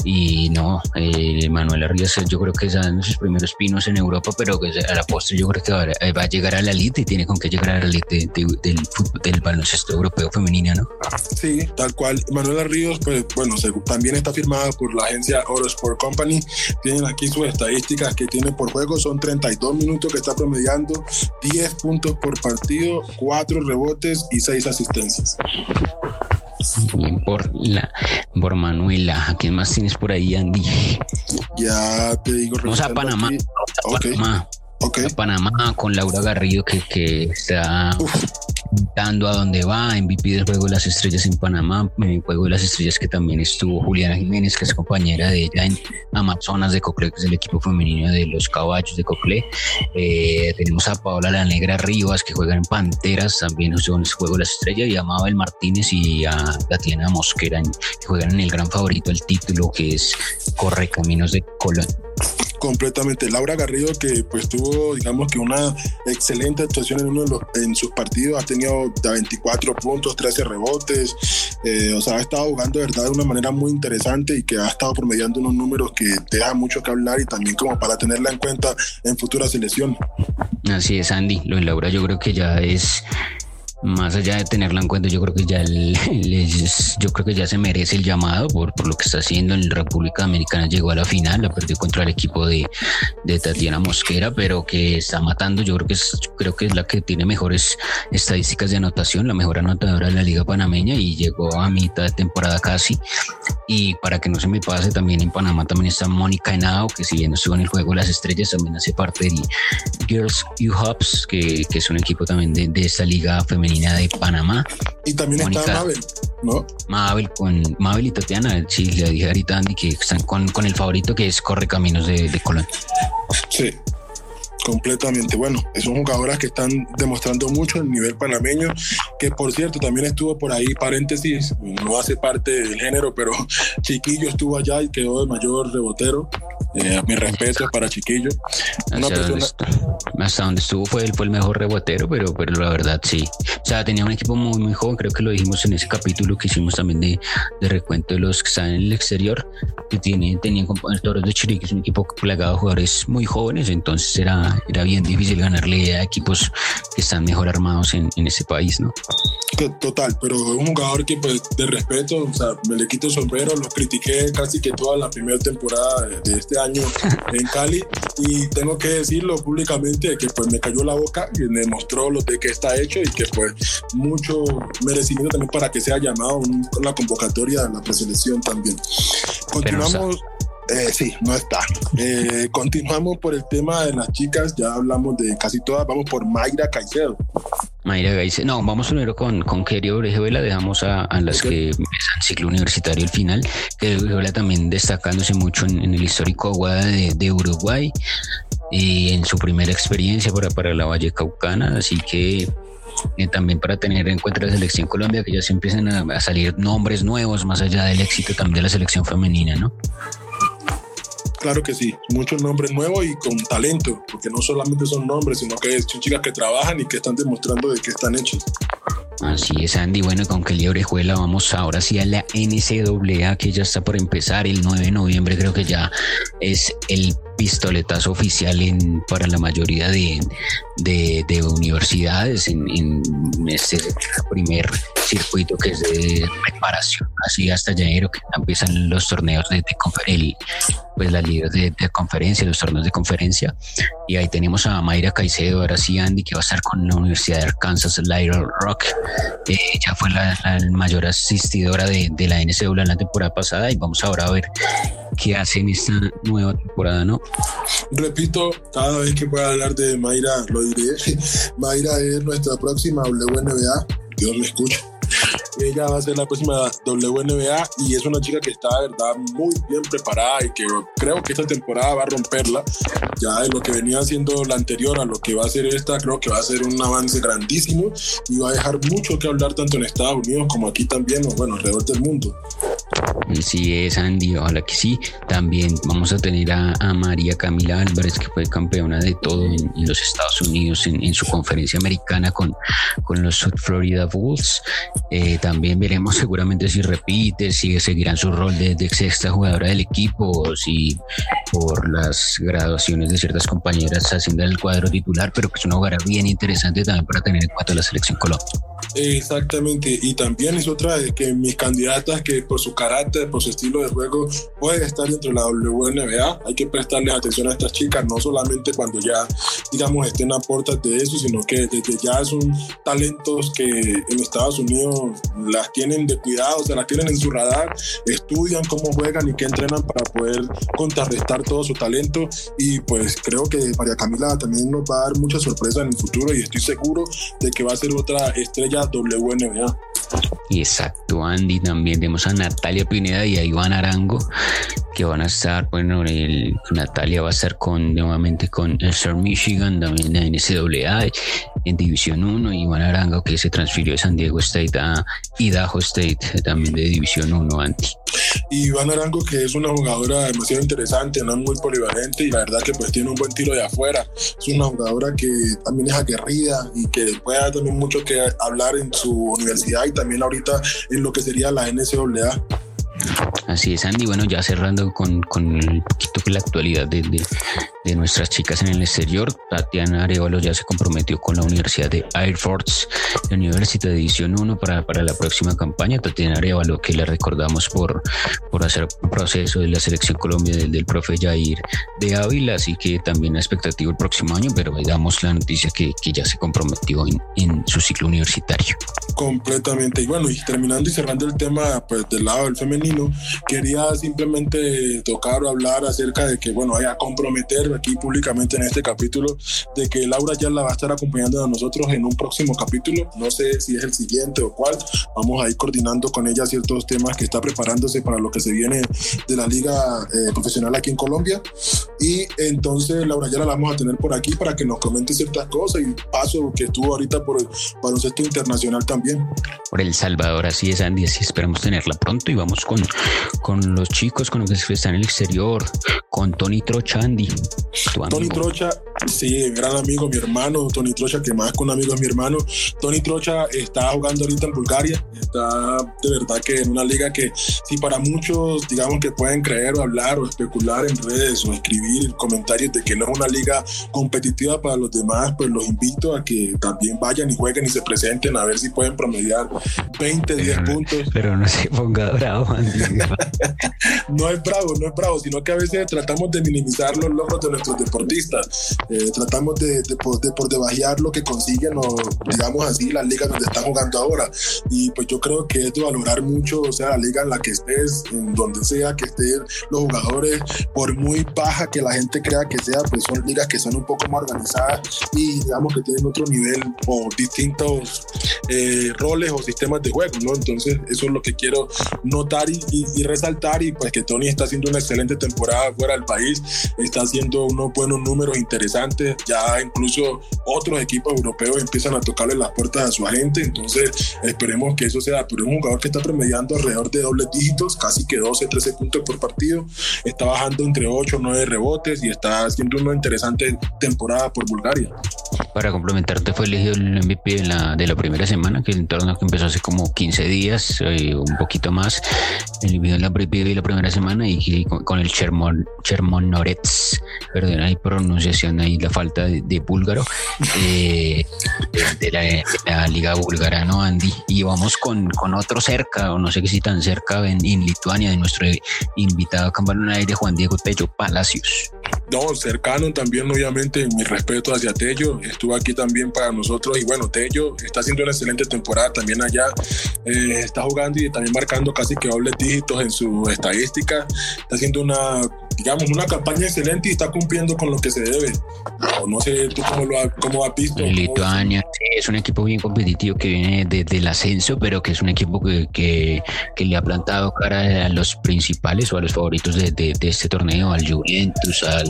y no, eh, Manuel Arrias yo creo que en sus primeros pinos en Europa, pero que a la postre yo creo que va, a llegar a la elite y tiene con qué llegar a la elite del, fútbol, del baloncesto europeo femenino, ¿no? Sí, tal cual. Manuela Ríos, pues bueno, también está firmada por la agencia Eurosport Company. Tienen aquí sus estadísticas que tiene por juego, son 32 minutos que está promediando, 10 puntos por partido, 4 rebotes y 6 asistencias por la por Manuela. ¿A quién más tienes por ahí, Andy? Ya te digo. Vamos a Panamá. Okay. Panamá. Okay. Panamá con Laura Garrido que, que está dando a dónde va, MVP del Juego de las Estrellas en Panamá, en el Juego de las Estrellas que también estuvo Juliana Jiménez, que es compañera de ella en Amazonas de Coclé, que es el equipo femenino de los caballos de Coclé. Eh, tenemos a Paola La Negra Rivas, que juega en Panteras, también en el Juego de las Estrellas, y a Mabel Martínez y a Tatiana Mosquera, que juegan en el gran favorito el título, que es Corre Caminos de Colón completamente. Laura Garrido, que pues tuvo, digamos que una excelente actuación en uno de los, en sus partidos, ha tenido 24 puntos, 13 rebotes, eh, o sea, ha estado jugando de verdad de una manera muy interesante y que ha estado promediando unos números que deja mucho que hablar y también como para tenerla en cuenta en futuras selecciones. Así es, Andy. Lo de Laura yo creo que ya es más allá de tenerla en cuenta, yo creo que ya yo creo que ya se merece el llamado por, por, lo que está haciendo en República Dominicana. Llegó a la final, la perdió contra el equipo de, de Tatiana Mosquera, pero que está matando. Yo creo que es, creo que es la que tiene mejores estadísticas de anotación, la mejor anotadora de la Liga Panameña y llegó a mitad de temporada casi. Y para que no se me pase, también en Panamá también está Mónica Henao, que si bien estuvo en el juego las estrellas, también hace parte del Girls U Hubs, que, que es un equipo también de, de esta liga femenina de Panamá. Y también está Mabel, ¿no? Mabel con Mabel y Tatiana, sí, le dije ahorita Andy que están con, con el favorito que es Corre Caminos de, de Colón. Sí, completamente. Bueno, son jugadoras que están demostrando mucho el nivel panameño, que por cierto también estuvo por ahí, paréntesis, no hace parte del género, pero Chiquillo estuvo allá y quedó de mayor rebotero. Eh, mi respeto para Chiquillo. Una persona... hasta donde estuvo fue él fue el mejor rebotero, pero, pero la verdad sí. O sea, tenía un equipo muy, muy joven, creo que lo dijimos en ese capítulo que hicimos también de, de recuento de los que están en el exterior, que tienen, tenían el Toros de Chiriquí, es un equipo plagado de jugadores muy jóvenes, entonces era era bien difícil ganarle a equipos que están mejor armados en, en ese país, ¿no? Total, pero un jugador que pues de respeto, o sea, me le quito el sombrero, lo critiqué casi que toda la primera temporada de este año en Cali y tengo que decirlo públicamente que pues me cayó la boca y me mostró lo de que está hecho y que pues mucho merecimiento también para que sea llamado a la convocatoria de la preselección también. Continuamos. Eh, sí, no está. Eh, continuamos por el tema de las chicas, ya hablamos de casi todas, vamos por Mayra Caicedo. Mayra Caicedo, no, vamos primero con, con Kerio Orejuela, dejamos a, las que empiezan ciclo universitario el final, que Orejuela también destacándose mucho en, el histórico Aguada de, Uruguay y en su primera experiencia para, para la Valle Caucana, así que eh, también para tener en cuenta la selección Colombia, que ya se empiezan a, a, salir nombres nuevos más allá del éxito también de la selección femenina, ¿no? Claro que sí, muchos nombres nuevos y con talento, porque no solamente son nombres, sino que son chicas que trabajan y que están demostrando de qué están hechos. Así es, Andy. Bueno, con Kelly Orejuela vamos ahora sí a la NCAA que ya está por empezar el 9 de noviembre. Creo que ya es el pistoletazo oficial en, para la mayoría de, de, universidades en, en, este primer circuito que es de preparación, así hasta enero que empiezan los torneos de, de pues las líderes de, conferencia, los torneos de conferencia. Y ahí tenemos a Mayra Caicedo, ahora sí Andy, que va a estar con la Universidad de Arkansas, Little Rock. Eh, fue la, mayor asistidora de, de la NCAA la temporada pasada y vamos ahora a ver qué hace en esta nueva temporada, ¿no? Repito, cada vez que pueda hablar de Mayra, lo diré. Mayra es nuestra próxima WNBA. Dios me escucha. Ella va a ser la próxima WNBA y es una chica que está, verdad, muy bien preparada y que creo que esta temporada va a romperla. Ya de lo que venía haciendo la anterior a lo que va a ser esta, creo que va a ser un avance grandísimo y va a dejar mucho que hablar tanto en Estados Unidos como aquí también, o bueno, alrededor del mundo. Sí, es Andy, ojalá que sí. También vamos a tener a, María Camila Álvarez, que fue campeona de todo en, los Estados Unidos en, su conferencia americana con, con los South Florida Bulls. Eh, también veremos seguramente si repite, si seguirán su rol de, sexta jugadora del equipo, si por las graduaciones de ciertas compañeras haciendo el cuadro titular, pero que es una jugadora bien interesante también para tener en cuenta la selección Colombia. Exactamente, y también es otra de que mis candidatas que por su carácter, por su estilo de juego, puede estar dentro de la WNBA. Hay que prestarles atención a estas chicas, no solamente cuando ya, digamos, estén a puertas de eso, sino que desde ya son talentos que en Estados Unidos las tienen de cuidado, se las tienen en su radar, estudian cómo juegan y qué entrenan para poder contrarrestar todo su talento. Y pues creo que María Camila también nos va a dar mucha sorpresa en el futuro y estoy seguro de que va a ser otra estrella WNBA. Exacto, Andy. También tenemos a Natalia Pineda y a Iván Arango, que van a estar, bueno, el, Natalia va a estar con nuevamente con Sir Michigan, también en NCAA, en División 1, y Iván Arango, que se transfirió de San Diego State a Idaho State, también de División 1, Andy. Y Iván Arango, que es una jugadora demasiado interesante, no es muy polivalente y la verdad que pues tiene un buen tiro de afuera. Es una jugadora que también es aguerrida y que puede dar también mucho que hablar en su universidad y también ahorita en lo que sería la NCAA. Así es, Andy. Bueno, ya cerrando con, con un poquito la actualidad de, de, nuestras chicas en el exterior, Tatiana Arevalo ya se comprometió con la Universidad de Air Force University de Edición 1 para, para la próxima campaña. Tatiana Arevalo, que le recordamos por, por hacer proceso de la selección Colombia del, del profe Jair de Ávila, así que también la expectativa el próximo año, pero damos la noticia que, que ya se comprometió en, en, su ciclo universitario. Completamente. Y bueno, y terminando y cerrando el tema pues, del lado del femenino, quería simplemente tocar o hablar acerca de que, bueno, vaya a comprometer aquí públicamente en este capítulo de que Laura ya la va a estar acompañando a nosotros en un próximo capítulo. No sé si es el siguiente o cuál. Vamos a ir coordinando con ella ciertos temas que está preparándose para lo que se viene de la liga eh, profesional aquí en Colombia. Y entonces Laura ya la vamos a tener por aquí para que nos comente ciertas cosas y paso que estuvo ahorita por el baloncesto internacional también. Por El Salvador, así es, Andy, así esperamos tenerla pronto y vamos con con los chicos, con los que están en el exterior, con Tony Trocha, Andy. Tony Trocha, sí, gran amigo, mi hermano, Tony Trocha, que más con un amigo es mi hermano. Tony Trocha está jugando ahorita en Bulgaria, está de verdad que en una liga que si para muchos, digamos que pueden creer o hablar o especular en redes o escribir comentarios de que no es una liga competitiva para los demás, pues los invito a que también vayan y jueguen y se presenten a ver si pueden promediar 20, 10 puntos. Pero no se ponga bravo, Andy. no es bravo, no es bravo, sino que a veces tratamos de minimizar los logros de nuestros deportistas. Eh, tratamos de, de, de, por debajear lo que consiguen o, digamos así, las ligas donde están jugando ahora. Y pues yo creo que es de valorar mucho, o sea, la liga en la que estés, en donde sea que estén los jugadores, por muy baja que la gente crea que sea, pues son ligas que son un poco más organizadas y digamos que tienen otro nivel o distintos eh, roles o sistemas de juego, ¿no? Entonces, eso es lo que quiero notar y, y, resaltar y pues que Tony está haciendo una excelente temporada fuera del país, está haciendo unos buenos números interesantes. Ya incluso otros equipos europeos empiezan a tocarle las puertas a su agente. Entonces, esperemos que eso sea. Pero es un jugador que está promediando alrededor de dobles dígitos, casi que 12, 13 puntos por partido. Está bajando entre 8 o 9 rebotes y está haciendo una interesante temporada por Bulgaria. Para complementarte, fue elegido el MVP de la, de la primera semana, que el torneo que empezó hace como 15 días, eh, un poquito más. El video de la, primera semana y, con, el Chermon, Chermonorets, perdón, hay pronunciación ahí, la falta de, búlgaro, eh, de, la, Liga Búlgara, ¿no, Andy? Y vamos con, con otro cerca, o no sé qué si tan cerca, en, Lituania, de nuestro invitado en aire, Juan Diego Tello Palacios. No, cercano también, obviamente, mi respeto hacia Tello, estuvo aquí también para nosotros y bueno, Tello está haciendo una excelente temporada también allá, eh, está jugando y también marcando casi que dobles dígitos en su estadística, está haciendo una digamos, una campaña excelente y está cumpliendo con lo que se debe. No, sé tú cómo lo cómo has visto. Lituania es un equipo bien competitivo que viene desde el ascenso, pero que es un equipo que, que, que, le ha plantado cara a los principales o a los favoritos de, de, este torneo, al Juventus, al,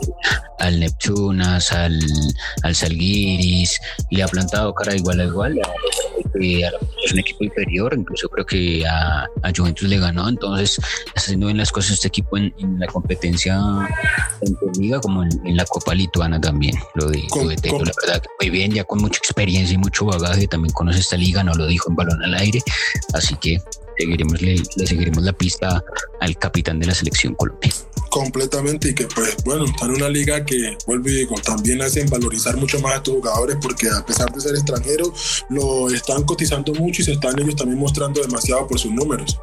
al Neptunas, al, al Salguiris, le ha plantado cara igual a igual. Es un equipo inferior, incluso creo que a, a Juventus le ganó, entonces está haciendo bien las cosas este equipo en, en la competencia en liga como en, la Copa Lituana también. Lo de, la verdad muy bien, ya con mucha experiencia y mucho bagaje, también conoce esta liga, no lo dijo en balón al aire, así que seguiremos, le, seguiremos la pista al capitán de la selección Colombia completamente y que pues bueno, están en una liga que vuelvo y digo, también hacen valorizar mucho más a estos jugadores porque a pesar de ser extranjeros, lo están cotizando mucho y se están ellos también mostrando demasiado por sus números.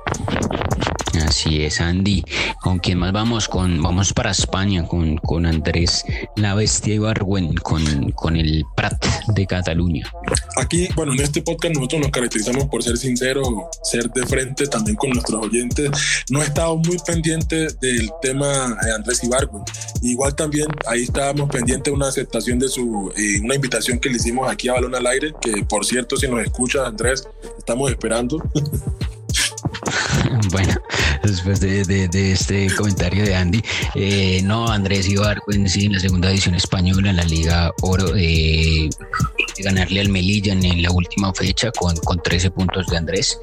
Así es, Andy. ¿Con quién más vamos? Con, vamos para España con, con Andrés La Bestia Ibargüen, con, con el Prat de Cataluña. Aquí, bueno, en este podcast nosotros nos caracterizamos por ser sinceros, ser de frente también con nuestros oyentes. No he estado muy pendiente del tema de Andrés Ibargüen. Igual también ahí estábamos pendientes de una aceptación de su, eh, una invitación que le hicimos aquí a Balón al Aire, que por cierto, si nos escucha Andrés, estamos esperando. Bueno, después de, este comentario de Andy, eh, no, Andrés Ibargüen, sí, en la segunda edición española, en la Liga Oro, eh, ganarle al Melilla en, la última fecha con, con 13 puntos de Andrés.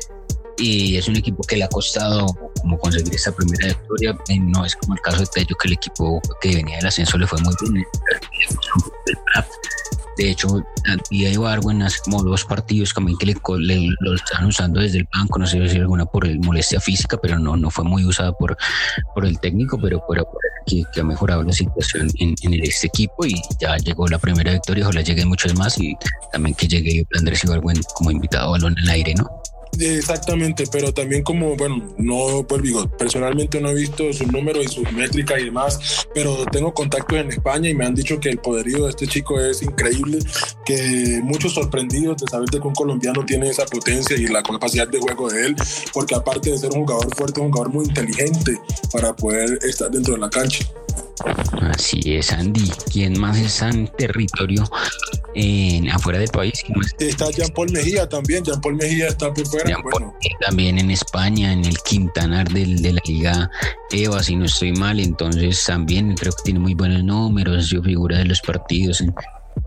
Y es un equipo que le ha costado como conseguir esa primera victoria. Eh, no es como el caso de Tello, que el equipo que venía del ascenso le fue muy bien. De hecho, y hace como dos partidos también que le, lo están usando desde el banco, no sé si alguna por molestia física, pero no, no fue muy usada por, por el técnico, pero, por que, ha mejorado la situación en, en, este equipo. Y ya llegó la primera victoria, ojalá lleguen muchos más y también que llegue Andrés Ibargüen como invitado a balón en aire, ¿no? Exactamente, pero también como, bueno, no, pues digo, personalmente no he visto sus números y sus métricas y demás, pero tengo contactos en España y me han dicho que el poderío de este chico es increíble, que muchos sorprendidos de saber que un colombiano tiene esa potencia y la capacidad de juego de él, porque aparte de ser un jugador fuerte, es un jugador muy inteligente para poder estar dentro de la cancha. Así es, Andy. ¿Quién más está en territorio en, afuera del país? Está Jean Paul Mejía también. Jean Paul Mejía está por fuera. También en España, en el Quintanar del, de la Liga EVA, si no estoy mal. Entonces también creo que tiene muy buenos números. Yo figura de los partidos en,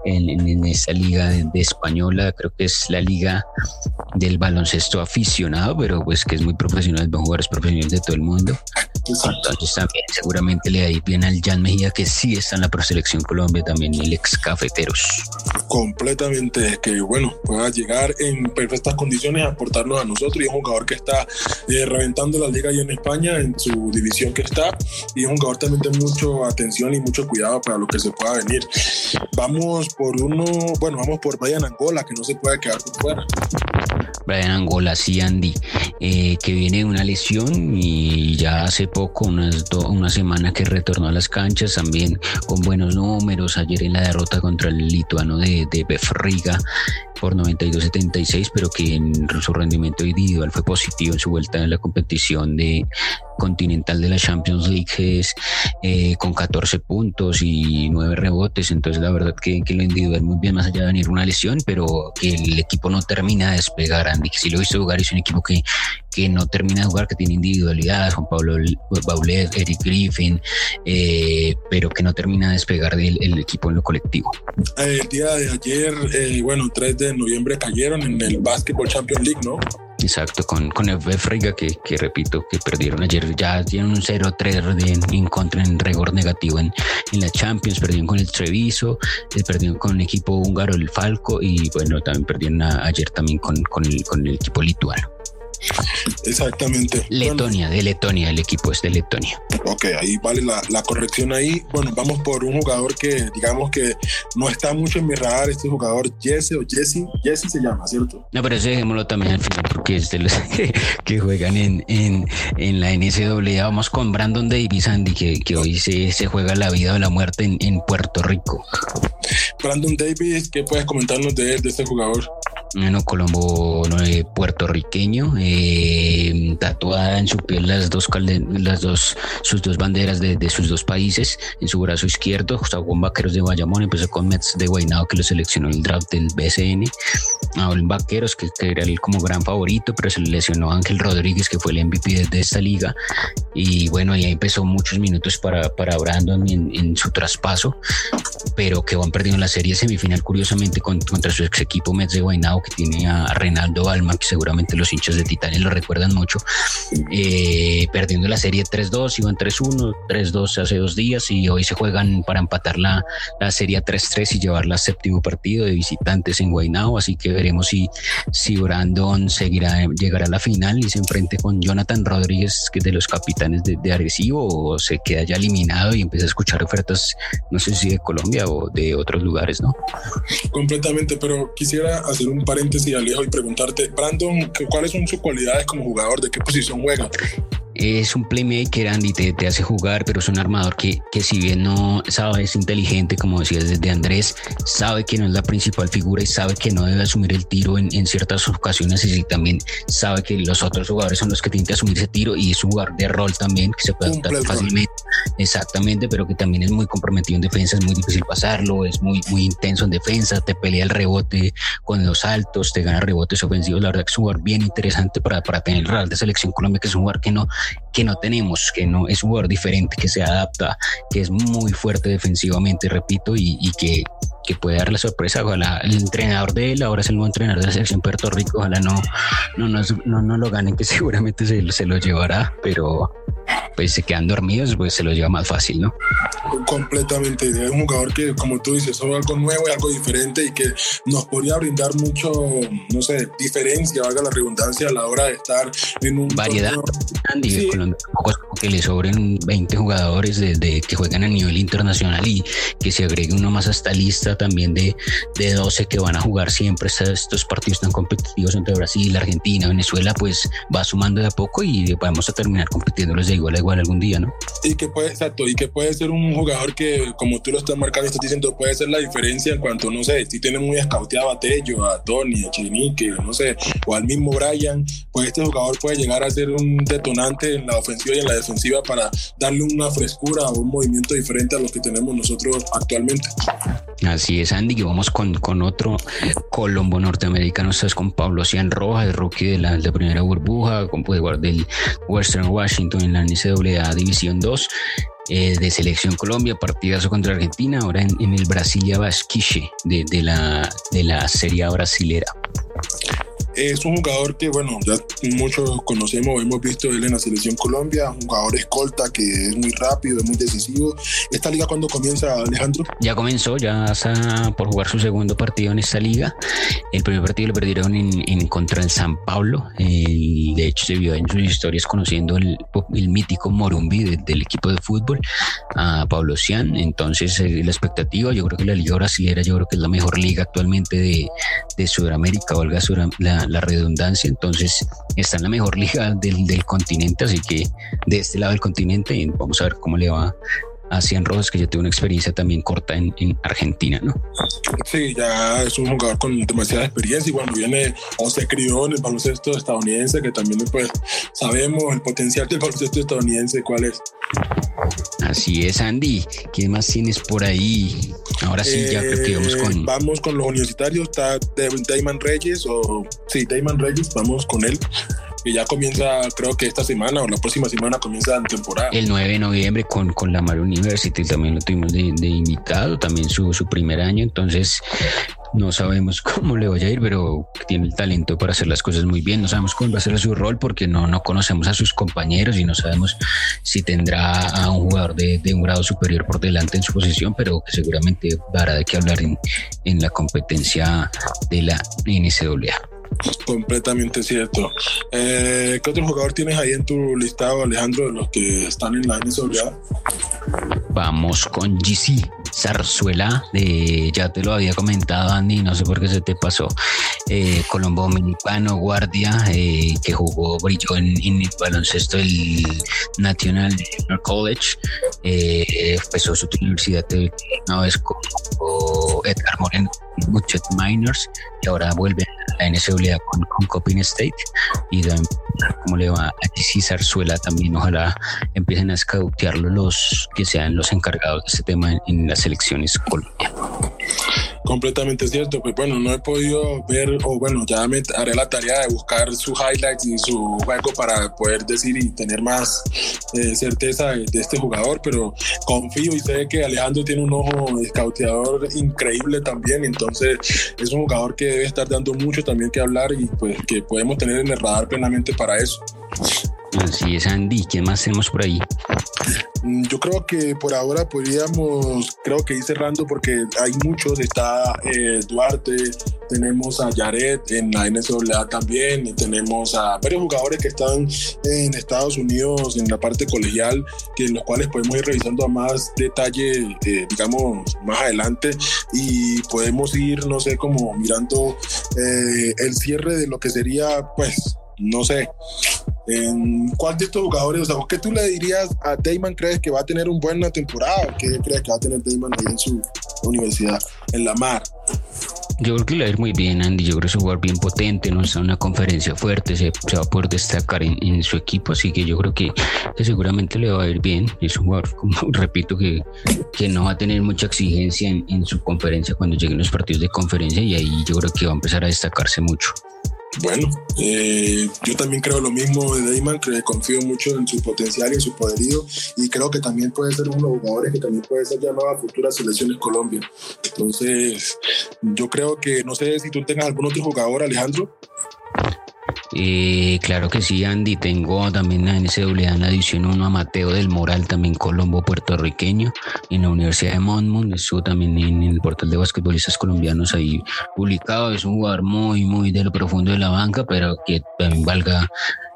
en, en esa liga de, española, creo que es la liga del baloncesto aficionado, pero pues que es muy profesional, van jugadores profesionales de todo el mundo. Entonces también seguramente le da bien al Jan Mejía, que sí está en la preselección Colombia, también el ex cafeteros. Completamente, que bueno, pueda llegar en perfectas condiciones a aportarnos a nosotros y es un jugador que está eh, reventando la liga ahí en España, en su división que está, y es un jugador también de mucha atención y mucho cuidado para lo que se pueda venir. Vamos por uno, bueno, vamos por Brian Angola, que no se puede quedar por fuera. Brian Angola, sí, Andy, eh, que viene de una lesión y ya hace poco, unas una semana que retornó a las canchas, también con buenos números, ayer en la derrota contra el lituano de, de Befriga por 92-76, pero que en su rendimiento individual fue positivo en su vuelta en la competición de continental de la Champions League eh, con 14 puntos y 9 rebotes, entonces la verdad que, que, lo individual muy bien más allá de venir una lesión, pero que el equipo no termina de despegar, Andy, que si lo visto jugar es un equipo que, que no termina de jugar, que tiene individualidades, Juan Pablo Baulet, Eric Griffin, eh, pero que no termina de despegar del el equipo en lo colectivo. El día de ayer, eh, bueno, 3 de noviembre cayeron en el Basketball Champions League, ¿no? Exacto, con, con el Friga, que, que, repito, que perdieron ayer, ya tienen un 0-3 en contra en rigor negativo en, en la Champions, perdieron con el Treviso, eh, perdieron con el equipo húngaro, el Falco, y bueno, también perdieron ayer también con, con, el, con el equipo lituano. Exactamente. Letonia, de Letonia, el equipo es de Letonia. Ok, ahí vale la, la, corrección ahí. Bueno, vamos por un jugador que digamos que no está mucho en mi radar, este jugador Jesse o Jesse, Jesse se llama, ¿cierto? No, pero ese dejémoslo también al final porque es de los que, juegan en, en, en, la NCAA. Vamos con Brandon Davis, Andy, que, que hoy se, se, juega la vida o la muerte en, en Puerto Rico. Brandon Davis, ¿qué puedes comentarnos de de este jugador? Bueno, Colombo eh, puertorriqueño, eh, tatuada en su piel las dos, las dos sus dos banderas de, sus dos países, en su brazo izquierdo, jugó con Vaqueros de Bayamón, empezó con Mets de Guaynabo que lo seleccionó el draft del BCN, a en Vaqueros que, era el como gran favorito, pero se le lesionó Ángel Rodríguez que fue el MVP de, esta liga y bueno, ahí empezó muchos minutos para, para Brandon en, su traspaso, pero que van perdiendo la serie semifinal curiosamente contra su ex equipo Mets de Guaynabo que tiene a Reinaldo Balma, que seguramente los hinchas de Titania lo recuerdan mucho, eh, perdiendo la serie 3-2, iban 3-1, 3-2 hace dos días y hoy se juegan para empatar la, la serie 3-3 y llevarla a séptimo partido de visitantes en Guaynabo, así que veremos si, si Brandon seguirá, llegará a la final y se enfrente con Jonathan Rodríguez, que es de los capitanes de, de Arecibo, o se queda ya eliminado y empieza a escuchar ofertas, no sé si de Colombia o de otros lugares, ¿no? Completamente, pero quisiera hacer un paréntesis, Alejo, y preguntarte, Brandon, ¿cuáles son sus cualidades como jugador? ¿De qué posición juega? Es un playmaker, Andy, te, te, hace jugar, pero es un armador que, que si bien no sabe, es inteligente, como decías desde Andrés, sabe que no es la principal figura y sabe que no debe asumir el tiro en, en ciertas ocasiones y también sabe que los otros jugadores son los que tienen que asumir ese tiro y es un jugador de rol también que se puede adaptar fácilmente. Exactamente, pero que también es muy comprometido en defensa, es muy difícil pasarlo, es muy, muy intenso en defensa, te pelea el rebote con los altos, te gana rebotes ofensivos. La verdad que es un jugador bien interesante para, para tener el Real de Selección Colombia, que es un jugador que no que no tenemos, que no es un jugador diferente, que se adapta, que es muy fuerte defensivamente, repito, y, que, que puede dar la sorpresa. Ojalá el entrenador de él ahora es el nuevo entrenador de la selección Puerto Rico. Ojalá no, no, no, no, lo ganen, que seguramente se, se lo llevará, pero pues se quedan dormidos, pues se lo lleva más fácil, ¿no? Completamente. Es un jugador que, como tú dices, es algo nuevo y algo diferente y que nos podría brindar mucho, no sé, diferencia, valga la redundancia, a la hora de estar en un. Variedad. Sí. que le sobren 20 jugadores de, que juegan a nivel internacional y que se agregue uno más a esta lista también de, de 12 que van a jugar siempre estos partidos tan competitivos entre Brasil, Argentina, Venezuela, pues va sumando de a poco y vamos a terminar compitiéndolos de igual a igual algún día, ¿no? Y que puede, exacto, y que puede ser un jugador que, como tú lo estás marcando, estás diciendo, puede ser la diferencia en cuanto, no sé, si tiene muy escauteado a Tello, a Tony, a Chinique, no sé, o al mismo Brian, pues este jugador puede llegar a ser un detonante en la ofensiva y en la defensiva para darle una frescura o un movimiento diferente a lo que tenemos nosotros actualmente. Así es, Andy, que vamos con, con otro colombo norteamericano, estás con Pablo Cian Rojas, rookie de la, de primera burbuja, con jugador del Western Washington en la NCAA División 2. Eh, de Selección Colombia, partidazo contra Argentina, ahora en, el Brasilia Basquiche de, de, la, de la Serie Brasilera. Es un jugador que, bueno, ya muchos conocemos, hemos visto él en la selección Colombia, un jugador escolta que es muy rápido, es muy decisivo. ¿Esta liga cuándo comienza, Alejandro? Ya comenzó, ya está por jugar su segundo partido en esta liga. El primer partido lo perdieron en, contra el San Pablo. de hecho, se vio en sus historias conociendo el, mítico Morumbi del equipo de fútbol, a Pablo Cian. Entonces, eh, la expectativa, yo creo que la liga brasileña, yo creo que es la mejor liga actualmente de, de Sudamérica, valga la, la, redundancia, entonces está en la mejor liga del, del, continente, así que de este lado del continente vamos a ver cómo le va a Cian Rojas, que ya tuvo una experiencia también corta en, en, Argentina, ¿no? Sí, ya es un jugador con demasiada experiencia y bueno, viene o se crió en el baloncesto estadounidense, que también pues sabemos el potencial del baloncesto estadounidense, cuál es. Así es, Andy. ¿Qué más tienes por ahí? Ahora sí, ya creo que vamos con. Eh, vamos con los universitarios. Está Damon Reyes, o sí, Damon Reyes, vamos con él. Que ya comienza, creo que esta semana o la próxima semana comienza la temporada. El 9 de noviembre con, con la Mar University también lo tuvimos de, invitado, también su, su primer año, entonces no sabemos cómo le vaya a ir, pero tiene el talento para hacer las cosas muy bien. No sabemos cómo va a ser su rol porque no, no conocemos a sus compañeros y no sabemos si tendrá a un jugador de, de un grado superior por delante en su posición, pero que seguramente dará de qué hablar en, en la competencia de la NCAA. Completamente cierto. Eh, ¿Qué otro jugador tienes ahí en tu listado, Alejandro, de los que están en la NCAA? Vamos con GC Zarzuela, de, ya te lo había comentado Andy, no sé por qué se te pasó, eh, Colombo Dominicano, guardia, eh, que jugó, brilló en, en, el baloncesto del National College, eh, empezó su universidad una vez con, con Edgar Moreno, Muchet Miners, y ahora vuelve a la NCAA con, con Copin State, y también, cómo le va a GC Zarzuela también, ojalá empiecen a escautearlo los que sean los encargados de este tema en, en las elecciones Colombia. Completamente cierto, pues bueno, no he podido ver, o bueno, ya me haré la tarea de buscar sus highlights y su juego para poder decir y tener más eh, certeza de, este jugador, pero confío y sé que Alejandro tiene un ojo escauteador increíble también, entonces es un jugador que debe estar dando mucho también que hablar y pues que podemos tener en el radar plenamente para eso. Así es, Andy. ¿Qué más tenemos por ahí? Yo creo que por ahora podríamos, creo que ir cerrando porque hay muchos. Está eh, Duarte, tenemos a Yaret en la NCAA también, tenemos a varios jugadores que están en Estados Unidos en la parte colegial, que en los cuales podemos ir revisando a más detalle, eh, digamos, más adelante y podemos ir, no sé, como mirando eh, el cierre de lo que sería, pues, no sé, en cuál de estos jugadores, o sea, ¿qué tú le dirías a Damon? ¿Crees que va a tener una buena temporada? ¿Qué crees que va a tener Damon ahí en su universidad, en la mar? Yo creo que le va a ir muy bien, Andy. Yo creo que es un jugador bien potente, no es una conferencia fuerte, se, va a poder destacar en, en, su equipo, así que yo creo que, que, seguramente le va a ir bien. Es un jugador, como repito, que, que no va a tener mucha exigencia en, en su conferencia cuando lleguen los partidos de conferencia y ahí yo creo que va a empezar a destacarse mucho. Bueno, eh, yo también creo lo mismo de Damon, que confío mucho en su potencial y en su poderío y creo que también puede ser uno de los jugadores que también puede ser llamado a futuras selecciones Colombia. Entonces, yo creo que, no sé si tú tengas algún otro jugador, Alejandro. Eh, claro que sí, Andy. Tengo también en NCAA en la División 1 a Mateo del Moral, también colombo puertorriqueño, en la Universidad de Monmouth. Estuvo también en el portal de basquetbolistas colombianos ahí publicado. Es un jugador muy, muy de lo profundo de la banca, pero que también valga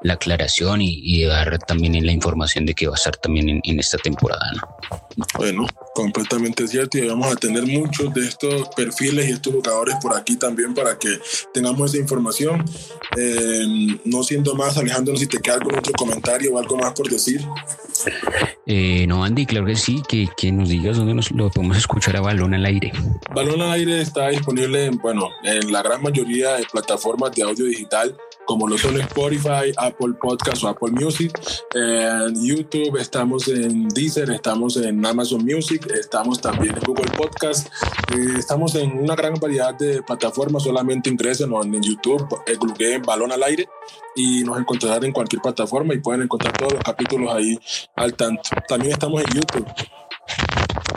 la aclaración y, y, dar también en la información de que va a estar también en, en, esta temporada. ¿no? Bueno, completamente cierto y vamos a tener muchos de estos perfiles y estos jugadores por aquí también para que tengamos esa información. Eh, no siendo más, Alejandro, si te queda algún otro comentario o algo más por decir. Eh, no, Andy, claro que sí, que, que, nos digas dónde nos lo podemos escuchar a Balón al Aire. Balón al Aire está disponible en, bueno, en la gran mayoría de plataformas de audio digital como lo son Spotify, Apple Podcast o Apple Music. En YouTube estamos en Deezer, estamos en Amazon Music, estamos también en Google Podcast. Estamos en una gran variedad de plataformas, solamente ingresen en YouTube, googleen Balón al Aire y nos encontrarán en cualquier plataforma y pueden encontrar todos los capítulos ahí al tanto. También estamos en YouTube.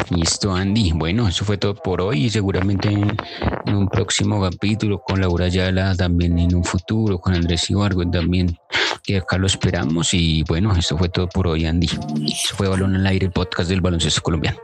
Listo, Andy. Bueno, eso fue todo por hoy y seguramente en, un próximo capítulo con Laura Ayala, también en un futuro con Andrés Ibargo también, que acá lo esperamos. Y bueno, eso fue todo por hoy, Andy. Eso fue Balón al Aire, el podcast del baloncesto colombiano.